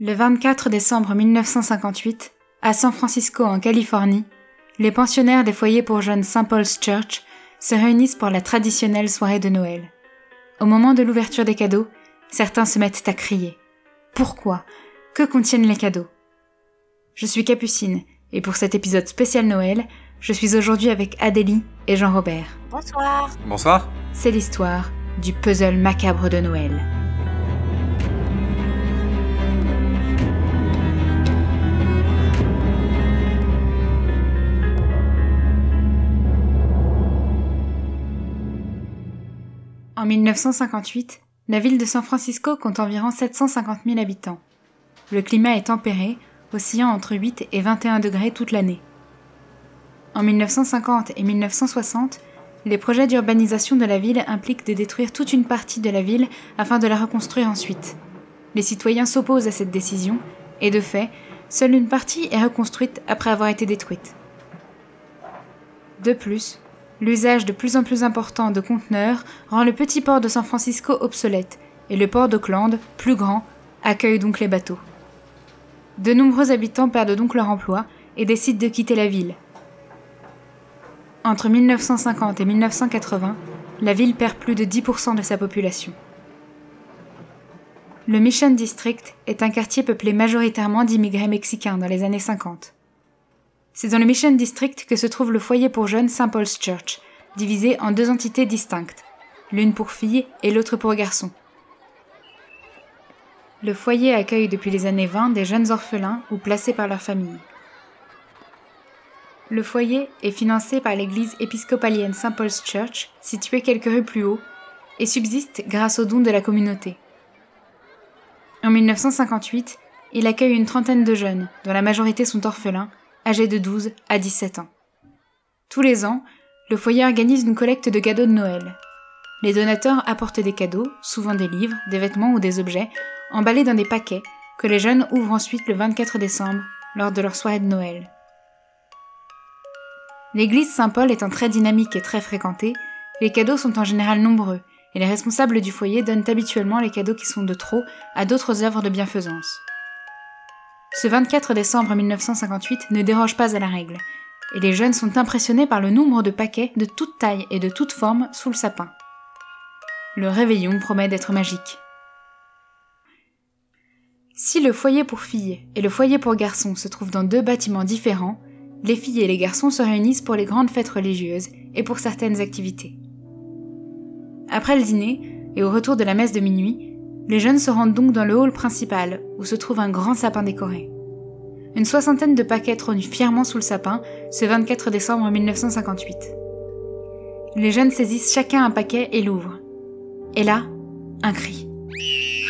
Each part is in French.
Le 24 décembre 1958, à San Francisco en Californie, les pensionnaires des foyers pour jeunes St. Paul's Church se réunissent pour la traditionnelle soirée de Noël. Au moment de l'ouverture des cadeaux, certains se mettent à crier. Pourquoi? Que contiennent les cadeaux? Je suis Capucine, et pour cet épisode spécial Noël, je suis aujourd'hui avec Adélie et Jean-Robert. Bonsoir. Bonsoir. C'est l'histoire du puzzle macabre de Noël. En 1958, la ville de San Francisco compte environ 750 000 habitants. Le climat est tempéré, oscillant entre 8 et 21 degrés toute l'année. En 1950 et 1960, les projets d'urbanisation de la ville impliquent de détruire toute une partie de la ville afin de la reconstruire ensuite. Les citoyens s'opposent à cette décision, et de fait, seule une partie est reconstruite après avoir été détruite. De plus, l'usage de plus en plus important de conteneurs rend le petit port de San Francisco obsolète, et le port d'Oakland, plus grand, accueille donc les bateaux. De nombreux habitants perdent donc leur emploi et décident de quitter la ville, entre 1950 et 1980, la ville perd plus de 10% de sa population. Le Mission District est un quartier peuplé majoritairement d'immigrés mexicains dans les années 50. C'est dans le Mission District que se trouve le foyer pour jeunes St. Paul's Church, divisé en deux entités distinctes, l'une pour filles et l'autre pour garçons. Le foyer accueille depuis les années 20 des jeunes orphelins ou placés par leur famille. Le foyer est financé par l'église épiscopalienne St. Paul's Church, située quelques rues plus haut, et subsiste grâce aux dons de la communauté. En 1958, il accueille une trentaine de jeunes, dont la majorité sont orphelins, âgés de 12 à 17 ans. Tous les ans, le foyer organise une collecte de cadeaux de Noël. Les donateurs apportent des cadeaux, souvent des livres, des vêtements ou des objets, emballés dans des paquets que les jeunes ouvrent ensuite le 24 décembre, lors de leur soirée de Noël. L'église Saint-Paul étant très dynamique et très fréquentée, les cadeaux sont en général nombreux, et les responsables du foyer donnent habituellement les cadeaux qui sont de trop à d'autres œuvres de bienfaisance. Ce 24 décembre 1958 ne déroge pas à la règle, et les jeunes sont impressionnés par le nombre de paquets de toute taille et de toute forme sous le sapin. Le réveillon promet d'être magique. Si le foyer pour filles et le foyer pour garçons se trouvent dans deux bâtiments différents, les filles et les garçons se réunissent pour les grandes fêtes religieuses et pour certaines activités. Après le dîner, et au retour de la messe de minuit, les jeunes se rendent donc dans le hall principal, où se trouve un grand sapin décoré. Une soixantaine de paquets trônent fièrement sous le sapin ce 24 décembre 1958. Les jeunes saisissent chacun un paquet et l'ouvrent. Et là, un cri.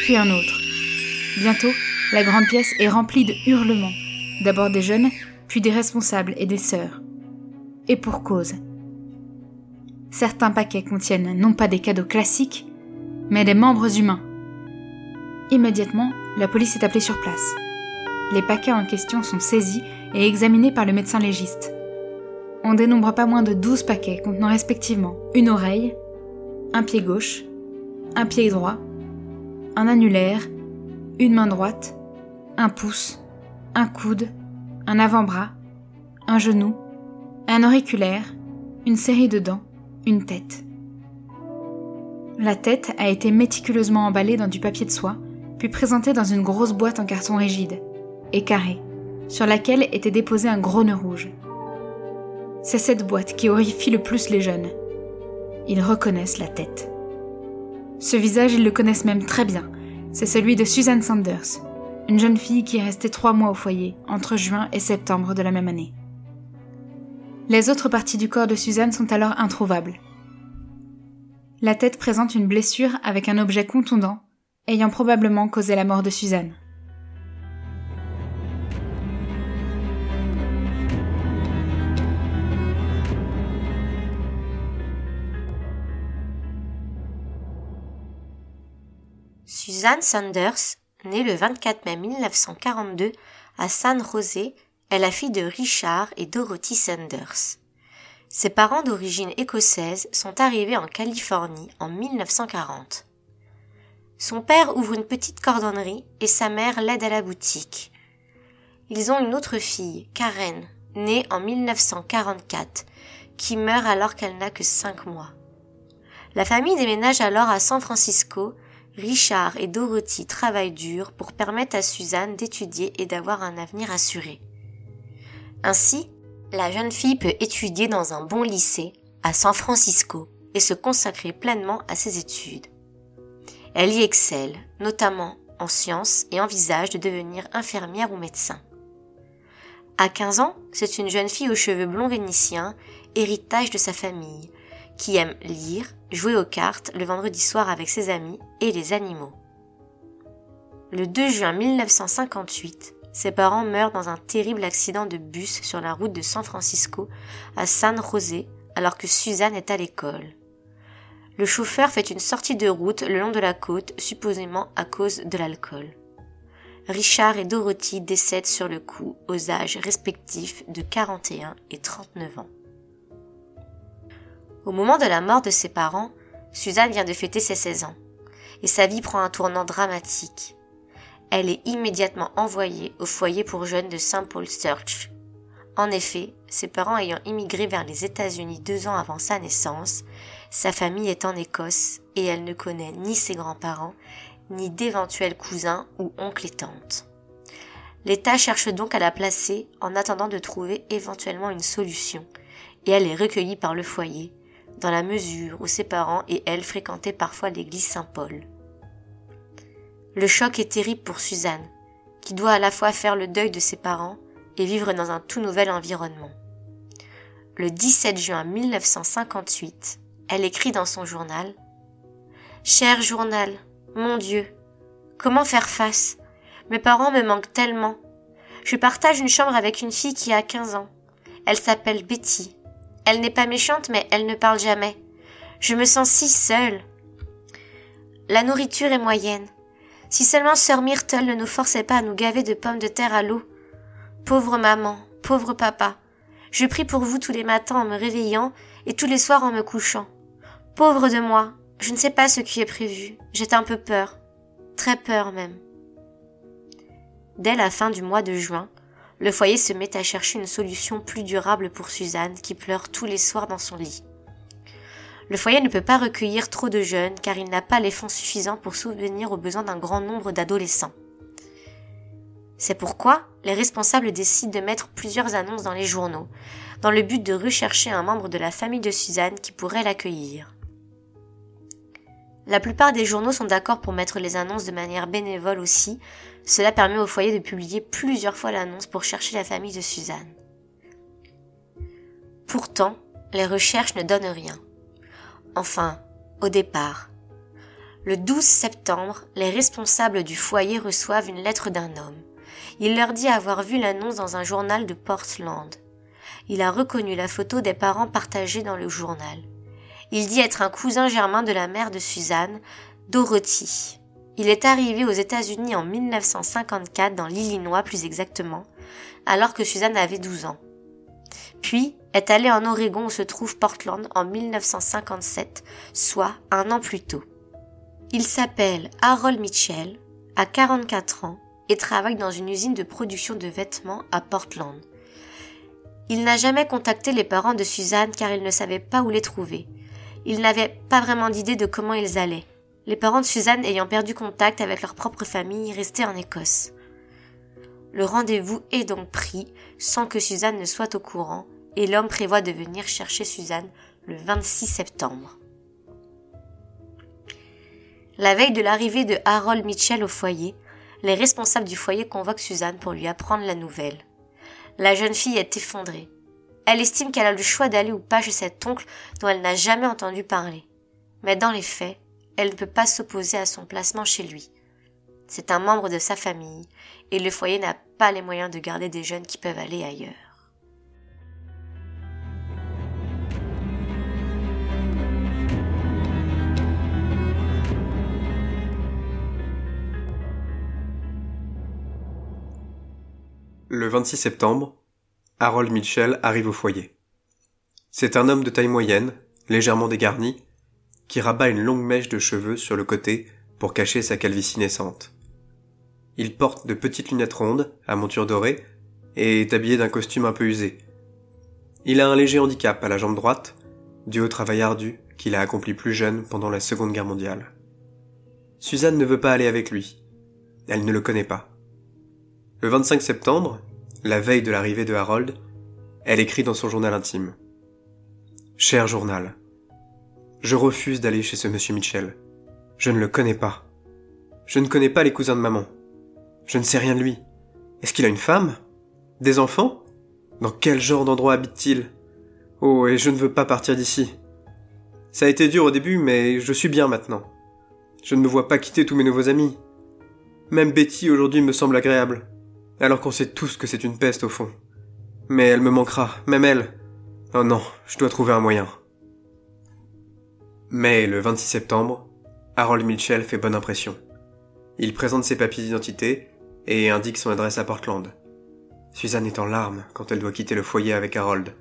Puis un autre. Bientôt, la grande pièce est remplie de hurlements, d'abord des jeunes, puis des responsables et des sœurs. Et pour cause. Certains paquets contiennent non pas des cadeaux classiques, mais des membres humains. Immédiatement, la police est appelée sur place. Les paquets en question sont saisis et examinés par le médecin légiste. On dénombre pas moins de 12 paquets contenant respectivement une oreille, un pied gauche, un pied droit, un annulaire, une main droite, un pouce, un coude, un avant-bras, un genou, un auriculaire, une série de dents, une tête. La tête a été méticuleusement emballée dans du papier de soie, puis présentée dans une grosse boîte en carton rigide et carré, sur laquelle était déposé un gros nœud rouge. C'est cette boîte qui horrifie le plus les jeunes. Ils reconnaissent la tête. Ce visage, ils le connaissent même très bien. C'est celui de Susan Sanders, une jeune fille qui est restée trois mois au foyer, entre juin et septembre de la même année. Les autres parties du corps de Suzanne sont alors introuvables. La tête présente une blessure avec un objet contondant, ayant probablement causé la mort de Suzanne. Suzanne Sanders Née le 24 mai 1942 à San José, est la fille de Richard et Dorothy Sanders. Ses parents d'origine écossaise sont arrivés en Californie en 1940. Son père ouvre une petite cordonnerie et sa mère l'aide à la boutique. Ils ont une autre fille, Karen, née en 1944, qui meurt alors qu'elle n'a que cinq mois. La famille déménage alors à San Francisco. Richard et Dorothy travaillent dur pour permettre à Suzanne d'étudier et d'avoir un avenir assuré. Ainsi, la jeune fille peut étudier dans un bon lycée à San Francisco et se consacrer pleinement à ses études. Elle y excelle, notamment en sciences et envisage de devenir infirmière ou médecin. À 15 ans, c'est une jeune fille aux cheveux blonds vénitiens, héritage de sa famille, qui aime lire, jouer aux cartes le vendredi soir avec ses amis et les animaux. Le 2 juin 1958, ses parents meurent dans un terrible accident de bus sur la route de San Francisco à San José alors que Suzanne est à l'école. Le chauffeur fait une sortie de route le long de la côte, supposément à cause de l'alcool. Richard et Dorothy décèdent sur le coup aux âges respectifs de 41 et 39 ans. Au moment de la mort de ses parents, Suzanne vient de fêter ses 16 ans, et sa vie prend un tournant dramatique. Elle est immédiatement envoyée au foyer pour jeunes de St. Paul's Church. En effet, ses parents ayant immigré vers les États-Unis deux ans avant sa naissance, sa famille est en Écosse et elle ne connaît ni ses grands-parents, ni d'éventuels cousins ou oncles et tantes. L'État cherche donc à la placer en attendant de trouver éventuellement une solution, et elle est recueillie par le foyer, dans la mesure où ses parents et elle fréquentaient parfois l'église Saint-Paul. Le choc est terrible pour Suzanne, qui doit à la fois faire le deuil de ses parents et vivre dans un tout nouvel environnement. Le 17 juin 1958, elle écrit dans son journal Cher journal, mon Dieu, comment faire face? Mes parents me manquent tellement. Je partage une chambre avec une fille qui a 15 ans. Elle s'appelle Betty. Elle n'est pas méchante, mais elle ne parle jamais. Je me sens si seule. La nourriture est moyenne. Si seulement sœur Myrtle ne nous forçait pas à nous gaver de pommes de terre à l'eau. Pauvre maman, pauvre papa. Je prie pour vous tous les matins en me réveillant et tous les soirs en me couchant. Pauvre de moi, je ne sais pas ce qui est prévu. J'ai un peu peur. Très peur même. Dès la fin du mois de juin, le foyer se met à chercher une solution plus durable pour Suzanne qui pleure tous les soirs dans son lit. Le foyer ne peut pas recueillir trop de jeunes car il n'a pas les fonds suffisants pour souvenir aux besoins d'un grand nombre d'adolescents. C'est pourquoi les responsables décident de mettre plusieurs annonces dans les journaux, dans le but de rechercher un membre de la famille de Suzanne qui pourrait l'accueillir. La plupart des journaux sont d'accord pour mettre les annonces de manière bénévole aussi, cela permet au foyer de publier plusieurs fois l'annonce pour chercher la famille de Suzanne. Pourtant, les recherches ne donnent rien. Enfin, au départ. Le 12 septembre, les responsables du foyer reçoivent une lettre d'un homme. Il leur dit avoir vu l'annonce dans un journal de Portland. Il a reconnu la photo des parents partagés dans le journal. Il dit être un cousin germain de la mère de Suzanne, Dorothy. Il est arrivé aux États-Unis en 1954 dans l'Illinois plus exactement, alors que Suzanne avait 12 ans. Puis est allé en Oregon où se trouve Portland en 1957, soit un an plus tôt. Il s'appelle Harold Mitchell, a 44 ans et travaille dans une usine de production de vêtements à Portland. Il n'a jamais contacté les parents de Suzanne car il ne savait pas où les trouver. Il n'avait pas vraiment d'idée de comment ils allaient les parents de Suzanne ayant perdu contact avec leur propre famille restaient en Écosse. Le rendez-vous est donc pris sans que Suzanne ne soit au courant et l'homme prévoit de venir chercher Suzanne le 26 septembre. La veille de l'arrivée de Harold Mitchell au foyer, les responsables du foyer convoquent Suzanne pour lui apprendre la nouvelle. La jeune fille est effondrée. Elle estime qu'elle a le choix d'aller ou pas chez cet oncle dont elle n'a jamais entendu parler. Mais dans les faits, elle ne peut pas s'opposer à son placement chez lui. C'est un membre de sa famille, et le foyer n'a pas les moyens de garder des jeunes qui peuvent aller ailleurs. Le 26 septembre, Harold Mitchell arrive au foyer. C'est un homme de taille moyenne, légèrement dégarni, qui rabat une longue mèche de cheveux sur le côté pour cacher sa calvitie naissante. Il porte de petites lunettes rondes, à monture dorée, et est habillé d'un costume un peu usé. Il a un léger handicap à la jambe droite, dû au travail ardu qu'il a accompli plus jeune pendant la Seconde Guerre mondiale. Suzanne ne veut pas aller avec lui. Elle ne le connaît pas. Le 25 septembre, la veille de l'arrivée de Harold, elle écrit dans son journal intime. Cher journal, je refuse d'aller chez ce monsieur Mitchell. Je ne le connais pas. Je ne connais pas les cousins de maman. Je ne sais rien de lui. Est-ce qu'il a une femme? Des enfants? Dans quel genre d'endroit habite-t-il? Oh, et je ne veux pas partir d'ici. Ça a été dur au début, mais je suis bien maintenant. Je ne me vois pas quitter tous mes nouveaux amis. Même Betty aujourd'hui me semble agréable, alors qu'on sait tous que c'est une peste au fond. Mais elle me manquera, même elle. Oh non, je dois trouver un moyen. Mais le 26 septembre, Harold Mitchell fait bonne impression. Il présente ses papiers d'identité et indique son adresse à Portland. Suzanne est en larmes quand elle doit quitter le foyer avec Harold.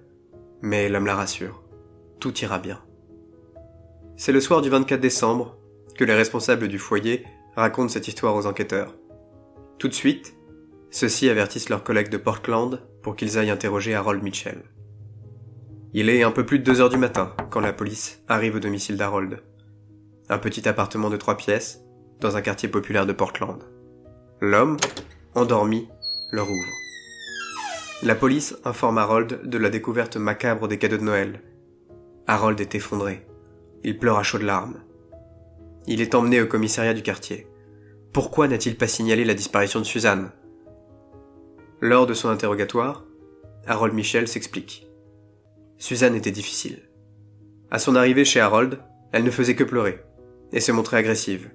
Mais l'homme la rassure. Tout ira bien. C'est le soir du 24 décembre que les responsables du foyer racontent cette histoire aux enquêteurs. Tout de suite, ceux-ci avertissent leurs collègues de Portland pour qu'ils aillent interroger Harold Mitchell. Il est un peu plus de deux heures du matin quand la police arrive au domicile d'Harold. Un petit appartement de trois pièces, dans un quartier populaire de Portland. L'homme, endormi, leur ouvre. La police informe Harold de la découverte macabre des cadeaux de Noël. Harold est effondré. Il pleure à chaudes larmes. Il est emmené au commissariat du quartier. Pourquoi n'a-t-il pas signalé la disparition de Suzanne? Lors de son interrogatoire, Harold Michel s'explique. Suzanne était difficile. À son arrivée chez Harold, elle ne faisait que pleurer, et se montrait agressive.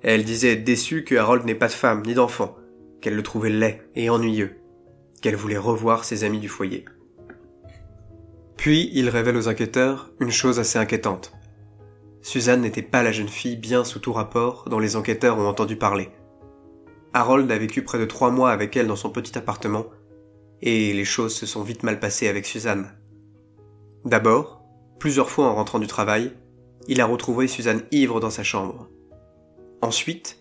elle disait être déçue que Harold n'ait pas de femme ni d'enfant, qu'elle le trouvait laid et ennuyeux, qu'elle voulait revoir ses amis du foyer. Puis il révèle aux enquêteurs une chose assez inquiétante. Suzanne n'était pas la jeune fille bien sous tout rapport dont les enquêteurs ont entendu parler. Harold a vécu près de trois mois avec elle dans son petit appartement, et les choses se sont vite mal passées avec Suzanne. D'abord, plusieurs fois en rentrant du travail, il a retrouvé Suzanne ivre dans sa chambre. Ensuite,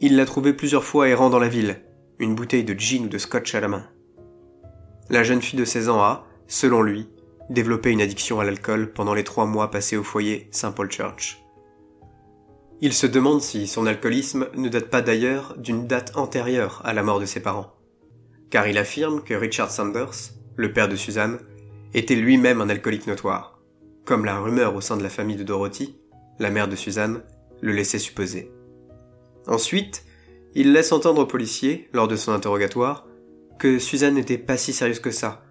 il l'a trouvée plusieurs fois errant dans la ville, une bouteille de gin ou de scotch à la main. La jeune fille de 16 ans a, selon lui, développé une addiction à l'alcool pendant les trois mois passés au foyer St. Paul Church. Il se demande si son alcoolisme ne date pas d'ailleurs d'une date antérieure à la mort de ses parents, car il affirme que Richard Sanders, le père de Suzanne, était lui-même un alcoolique notoire, comme la rumeur au sein de la famille de Dorothy, la mère de Suzanne, le laissait supposer. Ensuite, il laisse entendre aux policiers, lors de son interrogatoire, que Suzanne n'était pas si sérieuse que ça,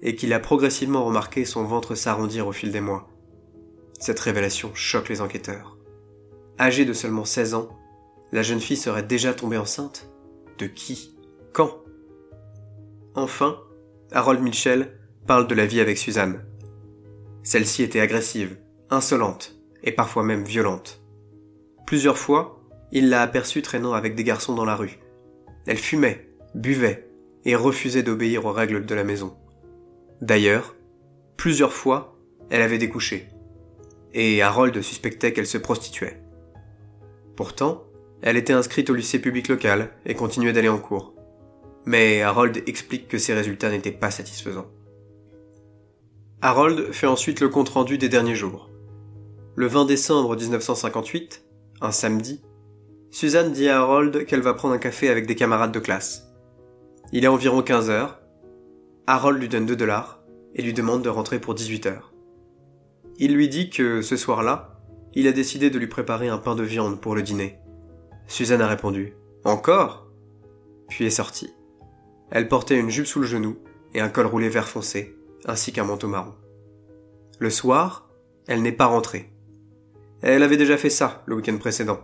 et qu'il a progressivement remarqué son ventre s'arrondir au fil des mois. Cette révélation choque les enquêteurs. Âgée de seulement 16 ans, la jeune fille serait déjà tombée enceinte De qui? Quand? Enfin, Harold Mitchell parle de la vie avec Suzanne. Celle-ci était agressive, insolente et parfois même violente. Plusieurs fois, il l'a aperçue traînant avec des garçons dans la rue. Elle fumait, buvait et refusait d'obéir aux règles de la maison. D'ailleurs, plusieurs fois, elle avait découché. Et Harold suspectait qu'elle se prostituait. Pourtant, elle était inscrite au lycée public local et continuait d'aller en cours. Mais Harold explique que ses résultats n'étaient pas satisfaisants. Harold fait ensuite le compte-rendu des derniers jours. Le 20 décembre 1958, un samedi, Suzanne dit à Harold qu'elle va prendre un café avec des camarades de classe. Il est environ 15 heures. Harold lui donne 2 dollars et lui demande de rentrer pour 18 heures. Il lui dit que ce soir-là, il a décidé de lui préparer un pain de viande pour le dîner. Suzanne a répondu Encore? Puis est sortie. Elle portait une jupe sous le genou et un col roulé vert foncé, ainsi qu'un manteau marron. Le soir, elle n'est pas rentrée. Elle avait déjà fait ça le week-end précédent,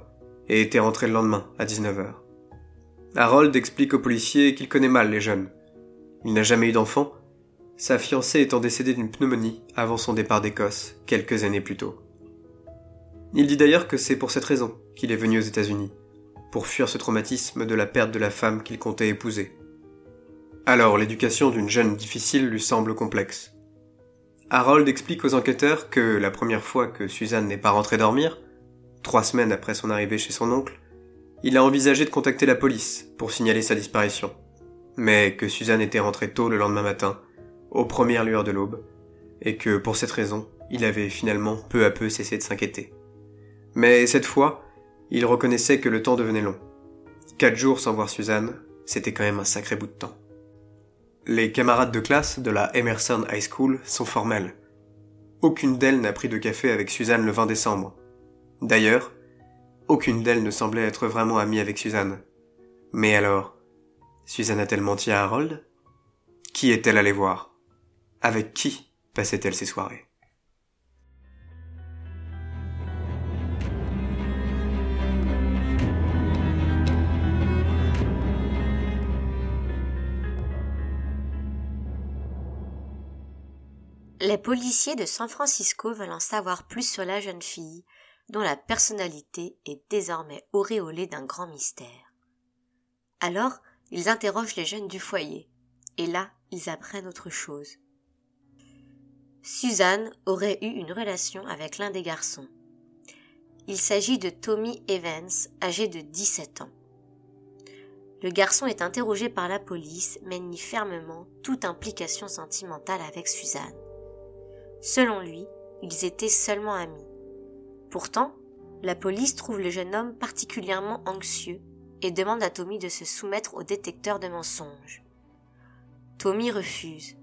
et était rentrée le lendemain, à 19h. Harold explique aux policiers qu'il connaît mal les jeunes. Il n'a jamais eu d'enfant, sa fiancée étant décédée d'une pneumonie avant son départ d'Écosse, quelques années plus tôt. Il dit d'ailleurs que c'est pour cette raison qu'il est venu aux États-Unis, pour fuir ce traumatisme de la perte de la femme qu'il comptait épouser. Alors l'éducation d'une jeune difficile lui semble complexe. Harold explique aux enquêteurs que la première fois que Suzanne n'est pas rentrée dormir, trois semaines après son arrivée chez son oncle, il a envisagé de contacter la police pour signaler sa disparition. Mais que Suzanne était rentrée tôt le lendemain matin, aux premières lueurs de l'aube, et que pour cette raison, il avait finalement peu à peu cessé de s'inquiéter. Mais cette fois, il reconnaissait que le temps devenait long. Quatre jours sans voir Suzanne, c'était quand même un sacré bout de temps. Les camarades de classe de la Emerson High School sont formels. Aucune d'elles n'a pris de café avec Suzanne le 20 décembre. D'ailleurs, aucune d'elles ne semblait être vraiment amie avec Suzanne. Mais alors, Suzanne a-t-elle menti à Harold? Qui est-elle allée voir? Avec qui passait-elle ses soirées? Les policiers de San Francisco veulent en savoir plus sur la jeune fille, dont la personnalité est désormais auréolée d'un grand mystère. Alors, ils interrogent les jeunes du foyer, et là, ils apprennent autre chose. Suzanne aurait eu une relation avec l'un des garçons. Il s'agit de Tommy Evans, âgé de 17 ans. Le garçon est interrogé par la police, mais nie fermement toute implication sentimentale avec Suzanne. Selon lui, ils étaient seulement amis. Pourtant, la police trouve le jeune homme particulièrement anxieux et demande à Tommy de se soumettre au détecteur de mensonges. Tommy refuse.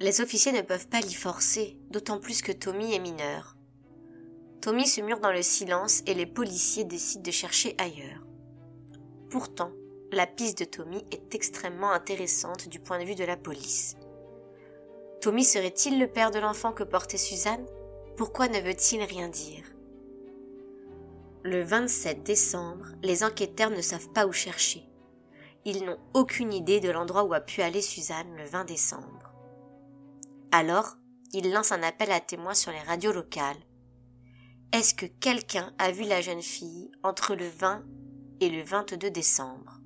Les officiers ne peuvent pas l'y forcer, d'autant plus que Tommy est mineur. Tommy se mure dans le silence et les policiers décident de chercher ailleurs. Pourtant, la piste de Tommy est extrêmement intéressante du point de vue de la police. Tommy serait-il le père de l'enfant que portait Suzanne? Pourquoi ne veut-il rien dire? Le 27 décembre, les enquêteurs ne savent pas où chercher. Ils n'ont aucune idée de l'endroit où a pu aller Suzanne le 20 décembre. Alors, ils lancent un appel à témoins sur les radios locales. Est-ce que quelqu'un a vu la jeune fille entre le 20 et le 22 décembre?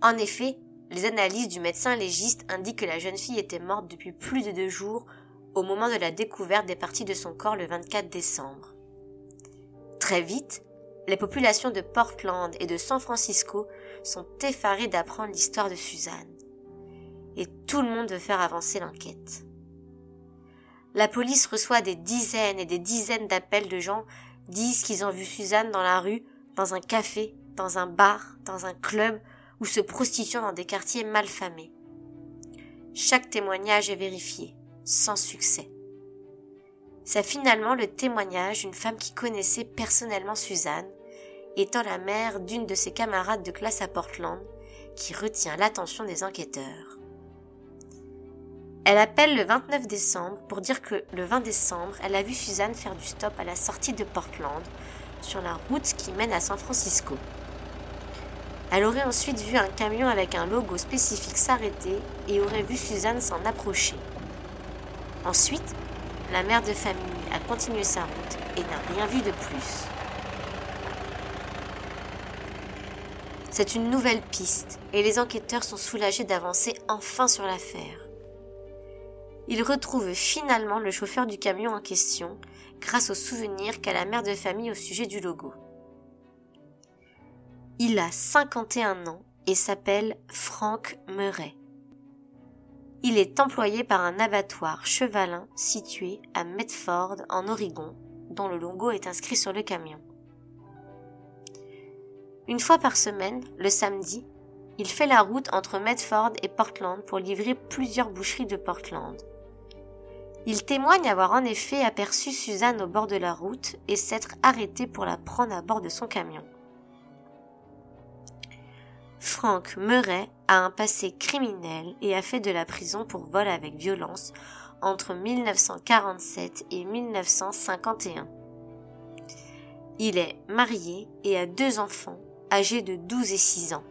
En effet, les analyses du médecin légiste indiquent que la jeune fille était morte depuis plus de deux jours au moment de la découverte des parties de son corps le 24 décembre. Très vite, les populations de Portland et de San Francisco sont effarées d'apprendre l'histoire de Suzanne. Et tout le monde veut faire avancer l'enquête. La police reçoit des dizaines et des dizaines d'appels de gens disent qu'ils ont vu Suzanne dans la rue, dans un café, dans un bar, dans un club ou se prostituant dans des quartiers malfamés. Chaque témoignage est vérifié, sans succès. C'est finalement le témoignage d'une femme qui connaissait personnellement Suzanne, étant la mère d'une de ses camarades de classe à Portland, qui retient l'attention des enquêteurs. Elle appelle le 29 décembre pour dire que le 20 décembre, elle a vu Suzanne faire du stop à la sortie de Portland, sur la route qui mène à San Francisco. Elle aurait ensuite vu un camion avec un logo spécifique s'arrêter et aurait vu Suzanne s'en approcher. Ensuite, la mère de famille a continué sa route et n'a rien vu de plus. C'est une nouvelle piste et les enquêteurs sont soulagés d'avancer enfin sur l'affaire. Ils retrouvent finalement le chauffeur du camion en question grâce au souvenir qu'a la mère de famille au sujet du logo. Il a 51 ans et s'appelle Frank Murray. Il est employé par un abattoir chevalin situé à Medford en Oregon, dont le logo est inscrit sur le camion. Une fois par semaine, le samedi, il fait la route entre Medford et Portland pour livrer plusieurs boucheries de Portland. Il témoigne avoir en effet aperçu Suzanne au bord de la route et s'être arrêté pour la prendre à bord de son camion. Frank Murray a un passé criminel et a fait de la prison pour vol avec violence entre 1947 et 1951. Il est marié et a deux enfants âgés de 12 et 6 ans.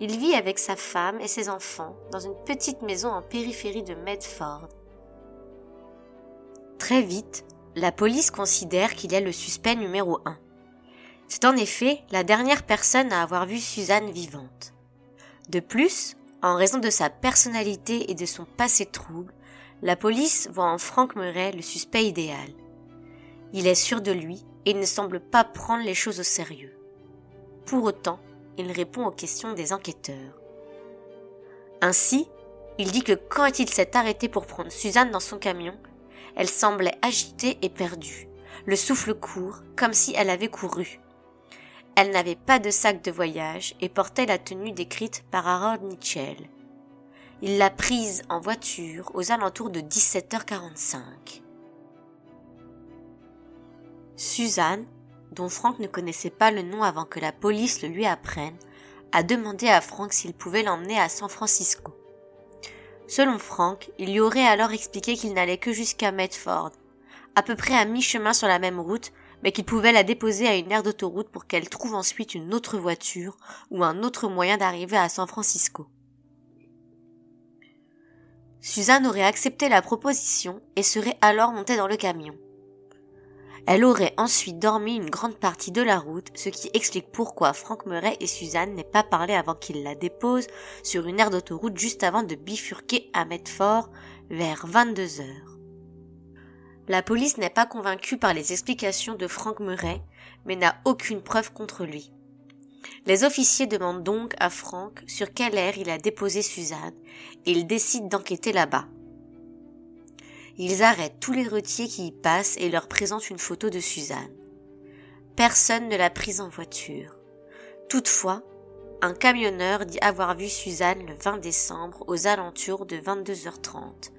Il vit avec sa femme et ses enfants dans une petite maison en périphérie de Medford. Très vite, la police considère qu'il a le suspect numéro 1. C'est en effet la dernière personne à avoir vu Suzanne vivante. De plus, en raison de sa personnalité et de son passé trouble, la police voit en Frank Murray le suspect idéal. Il est sûr de lui et ne semble pas prendre les choses au sérieux. Pour autant, il répond aux questions des enquêteurs. Ainsi, il dit que quand il s'est arrêté pour prendre Suzanne dans son camion, elle semblait agitée et perdue, le souffle court, comme si elle avait couru. Elle n'avait pas de sac de voyage et portait la tenue décrite par Harold Mitchell. Il l'a prise en voiture aux alentours de 17h45. Suzanne, dont Frank ne connaissait pas le nom avant que la police le lui apprenne, a demandé à Frank s'il pouvait l'emmener à San Francisco. Selon Frank, il lui aurait alors expliqué qu'il n'allait que jusqu'à Medford, à peu près à mi-chemin sur la même route, mais qu'il pouvait la déposer à une aire d'autoroute pour qu'elle trouve ensuite une autre voiture ou un autre moyen d'arriver à San Francisco. Suzanne aurait accepté la proposition et serait alors montée dans le camion. Elle aurait ensuite dormi une grande partie de la route, ce qui explique pourquoi Franck Murray et Suzanne n'aient pas parlé avant qu'ils la déposent sur une aire d'autoroute juste avant de bifurquer à Medford vers 22 heures. La police n'est pas convaincue par les explications de Frank Murray, mais n'a aucune preuve contre lui. Les officiers demandent donc à Frank sur quelle aire il a déposé Suzanne, et il décide d'enquêter là-bas. Ils arrêtent tous les retiers qui y passent et leur présentent une photo de Suzanne. Personne ne l'a prise en voiture. Toutefois, un camionneur dit avoir vu Suzanne le 20 décembre aux alentours de 22h30.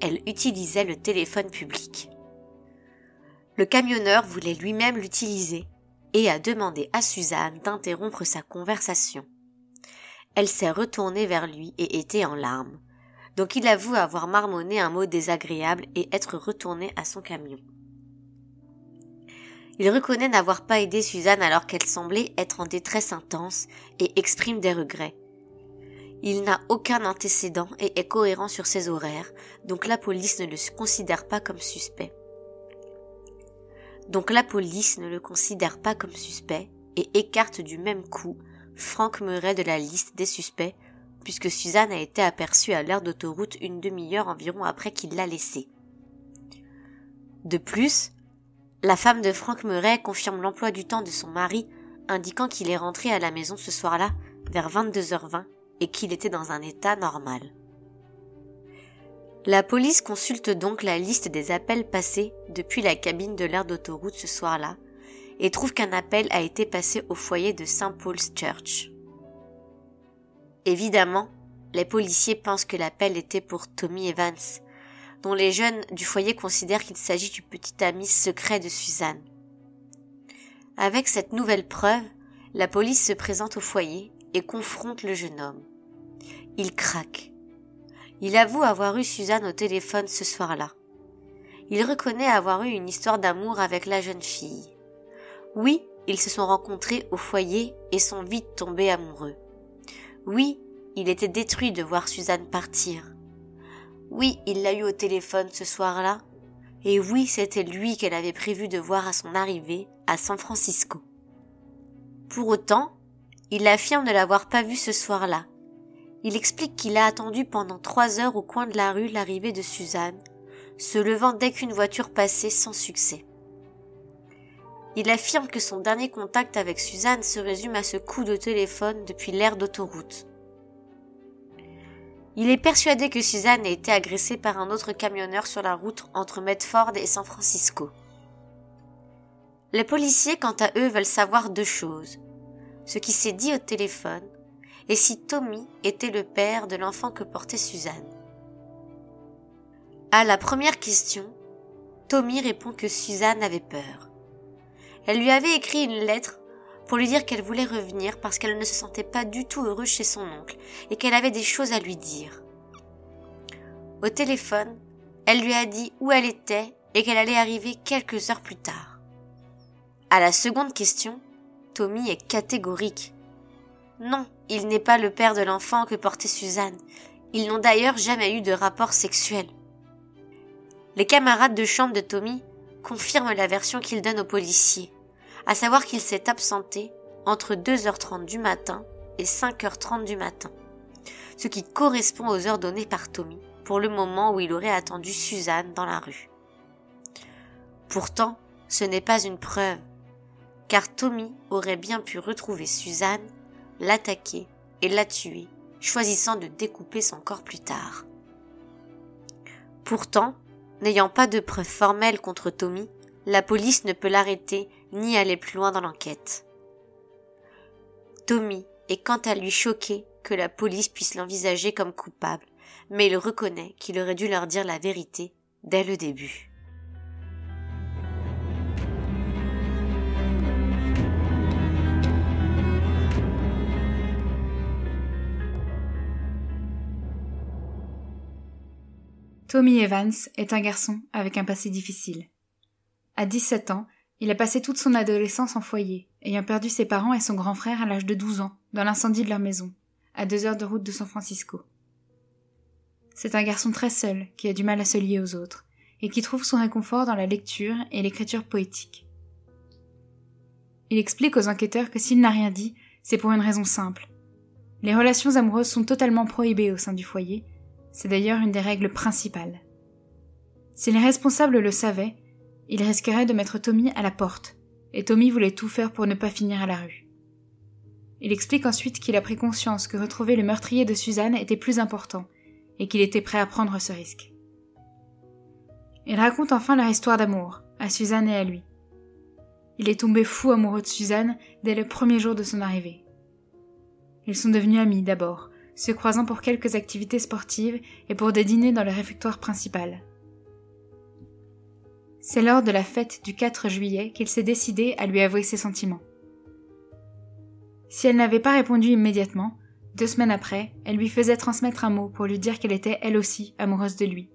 Elle utilisait le téléphone public. Le camionneur voulait lui-même l'utiliser et a demandé à Suzanne d'interrompre sa conversation. Elle s'est retournée vers lui et était en larmes donc il avoue avoir marmonné un mot désagréable et être retourné à son camion. Il reconnaît n'avoir pas aidé Suzanne alors qu'elle semblait être en détresse intense et exprime des regrets. Il n'a aucun antécédent et est cohérent sur ses horaires, donc la police ne le considère pas comme suspect. Donc la police ne le considère pas comme suspect et écarte du même coup Franck Murray de la liste des suspects puisque Suzanne a été aperçue à l'aire d'autoroute une demi-heure environ après qu'il l'a laissée. De plus, la femme de Franck Murray confirme l'emploi du temps de son mari, indiquant qu'il est rentré à la maison ce soir-là vers 22h20 et qu'il était dans un état normal. La police consulte donc la liste des appels passés depuis la cabine de l'aire d'autoroute ce soir-là et trouve qu'un appel a été passé au foyer de St. Paul's Church. Évidemment, les policiers pensent que l'appel était pour Tommy Evans, dont les jeunes du foyer considèrent qu'il s'agit du petit ami secret de Suzanne. Avec cette nouvelle preuve, la police se présente au foyer et confronte le jeune homme. Il craque. Il avoue avoir eu Suzanne au téléphone ce soir-là. Il reconnaît avoir eu une histoire d'amour avec la jeune fille. Oui, ils se sont rencontrés au foyer et sont vite tombés amoureux. Oui, il était détruit de voir Suzanne partir. Oui, il l'a eu au téléphone ce soir-là. Et oui, c'était lui qu'elle avait prévu de voir à son arrivée à San Francisco. Pour autant, il affirme ne l'avoir pas vue ce soir-là. Il explique qu'il a attendu pendant trois heures au coin de la rue l'arrivée de Suzanne, se levant dès qu'une voiture passait sans succès. Il affirme que son dernier contact avec Suzanne se résume à ce coup de téléphone depuis l'aire d'autoroute. Il est persuadé que Suzanne a été agressée par un autre camionneur sur la route entre Medford et San Francisco. Les policiers, quant à eux, veulent savoir deux choses. Ce qui s'est dit au téléphone et si Tommy était le père de l'enfant que portait Suzanne. À la première question, Tommy répond que Suzanne avait peur. Elle lui avait écrit une lettre pour lui dire qu'elle voulait revenir parce qu'elle ne se sentait pas du tout heureuse chez son oncle et qu'elle avait des choses à lui dire. Au téléphone, elle lui a dit où elle était et qu'elle allait arriver quelques heures plus tard. À la seconde question, Tommy est catégorique. Non, il n'est pas le père de l'enfant que portait Suzanne. Ils n'ont d'ailleurs jamais eu de rapport sexuel. Les camarades de chambre de Tommy confirment la version qu'il donne aux policiers à savoir qu'il s'est absenté entre 2h30 du matin et 5h30 du matin, ce qui correspond aux heures données par Tommy pour le moment où il aurait attendu Suzanne dans la rue. Pourtant, ce n'est pas une preuve, car Tommy aurait bien pu retrouver Suzanne, l'attaquer et la tuer, choisissant de découper son corps plus tard. Pourtant, n'ayant pas de preuves formelles contre Tommy, la police ne peut l'arrêter ni aller plus loin dans l'enquête. Tommy est quant à lui choqué que la police puisse l'envisager comme coupable, mais il reconnaît qu'il aurait dû leur dire la vérité dès le début. Tommy Evans est un garçon avec un passé difficile. À 17 ans, il a passé toute son adolescence en foyer, ayant perdu ses parents et son grand frère à l'âge de 12 ans, dans l'incendie de leur maison, à deux heures de route de San Francisco. C'est un garçon très seul, qui a du mal à se lier aux autres, et qui trouve son réconfort dans la lecture et l'écriture poétique. Il explique aux enquêteurs que s'il n'a rien dit, c'est pour une raison simple. Les relations amoureuses sont totalement prohibées au sein du foyer, c'est d'ailleurs une des règles principales. Si les responsables le savaient, ils risqueraient de mettre Tommy à la porte, et Tommy voulait tout faire pour ne pas finir à la rue. Il explique ensuite qu'il a pris conscience que retrouver le meurtrier de Suzanne était plus important, et qu'il était prêt à prendre ce risque. Il raconte enfin leur histoire d'amour, à Suzanne et à lui. Il est tombé fou amoureux de Suzanne dès le premier jour de son arrivée. Ils sont devenus amis d'abord, se croisant pour quelques activités sportives et pour des dîners dans le réfectoire principal. C'est lors de la fête du 4 juillet qu'il s'est décidé à lui avouer ses sentiments. Si elle n'avait pas répondu immédiatement, deux semaines après, elle lui faisait transmettre un mot pour lui dire qu'elle était elle aussi amoureuse de lui.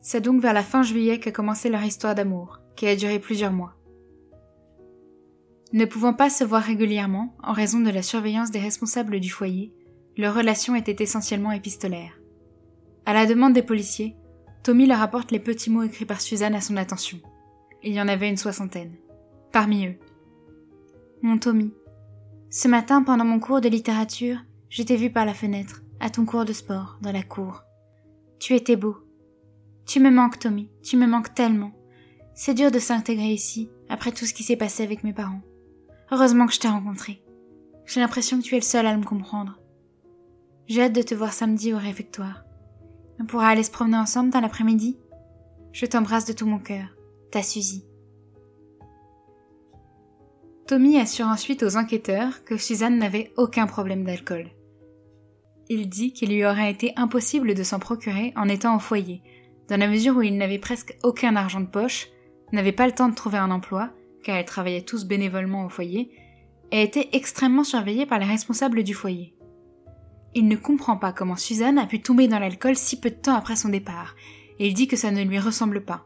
C'est donc vers la fin juillet qu'a commencé leur histoire d'amour, qui a duré plusieurs mois. Ne pouvant pas se voir régulièrement en raison de la surveillance des responsables du foyer, leur relation était essentiellement épistolaire. À la demande des policiers, Tommy leur apporte les petits mots écrits par Suzanne à son attention. Il y en avait une soixantaine. Parmi eux. Mon Tommy, ce matin pendant mon cours de littérature, je t'ai vu par la fenêtre, à ton cours de sport, dans la cour. Tu étais beau. Tu me manques, Tommy, tu me manques tellement. C'est dur de s'intégrer ici, après tout ce qui s'est passé avec mes parents. Heureusement que je t'ai rencontré. J'ai l'impression que tu es le seul à me comprendre. J'ai hâte de te voir samedi au réfectoire. On pourra aller se promener ensemble dans l'après-midi Je t'embrasse de tout mon cœur. Ta Suzy. Tommy assure ensuite aux enquêteurs que Suzanne n'avait aucun problème d'alcool. Il dit qu'il lui aurait été impossible de s'en procurer en étant au foyer, dans la mesure où il n'avait presque aucun argent de poche, n'avait pas le temps de trouver un emploi, car ils travaillaient tous bénévolement au foyer, et était extrêmement surveillé par les responsables du foyer. Il ne comprend pas comment Suzanne a pu tomber dans l'alcool si peu de temps après son départ, et il dit que ça ne lui ressemble pas.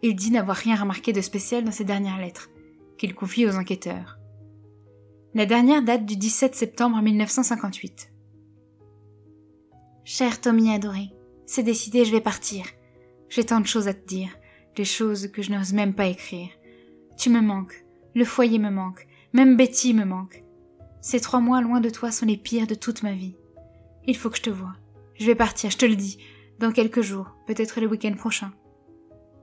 Il dit n'avoir rien remarqué de spécial dans ses dernières lettres, qu'il confie aux enquêteurs. La dernière date du 17 septembre 1958. Cher Tommy adoré, c'est décidé, je vais partir. J'ai tant de choses à te dire, des choses que je n'ose même pas écrire. Tu me manques, le foyer me manque, même Betty me manque. Ces trois mois loin de toi sont les pires de toute ma vie. Il faut que je te voie. Je vais partir, je te le dis, dans quelques jours, peut-être le week-end prochain.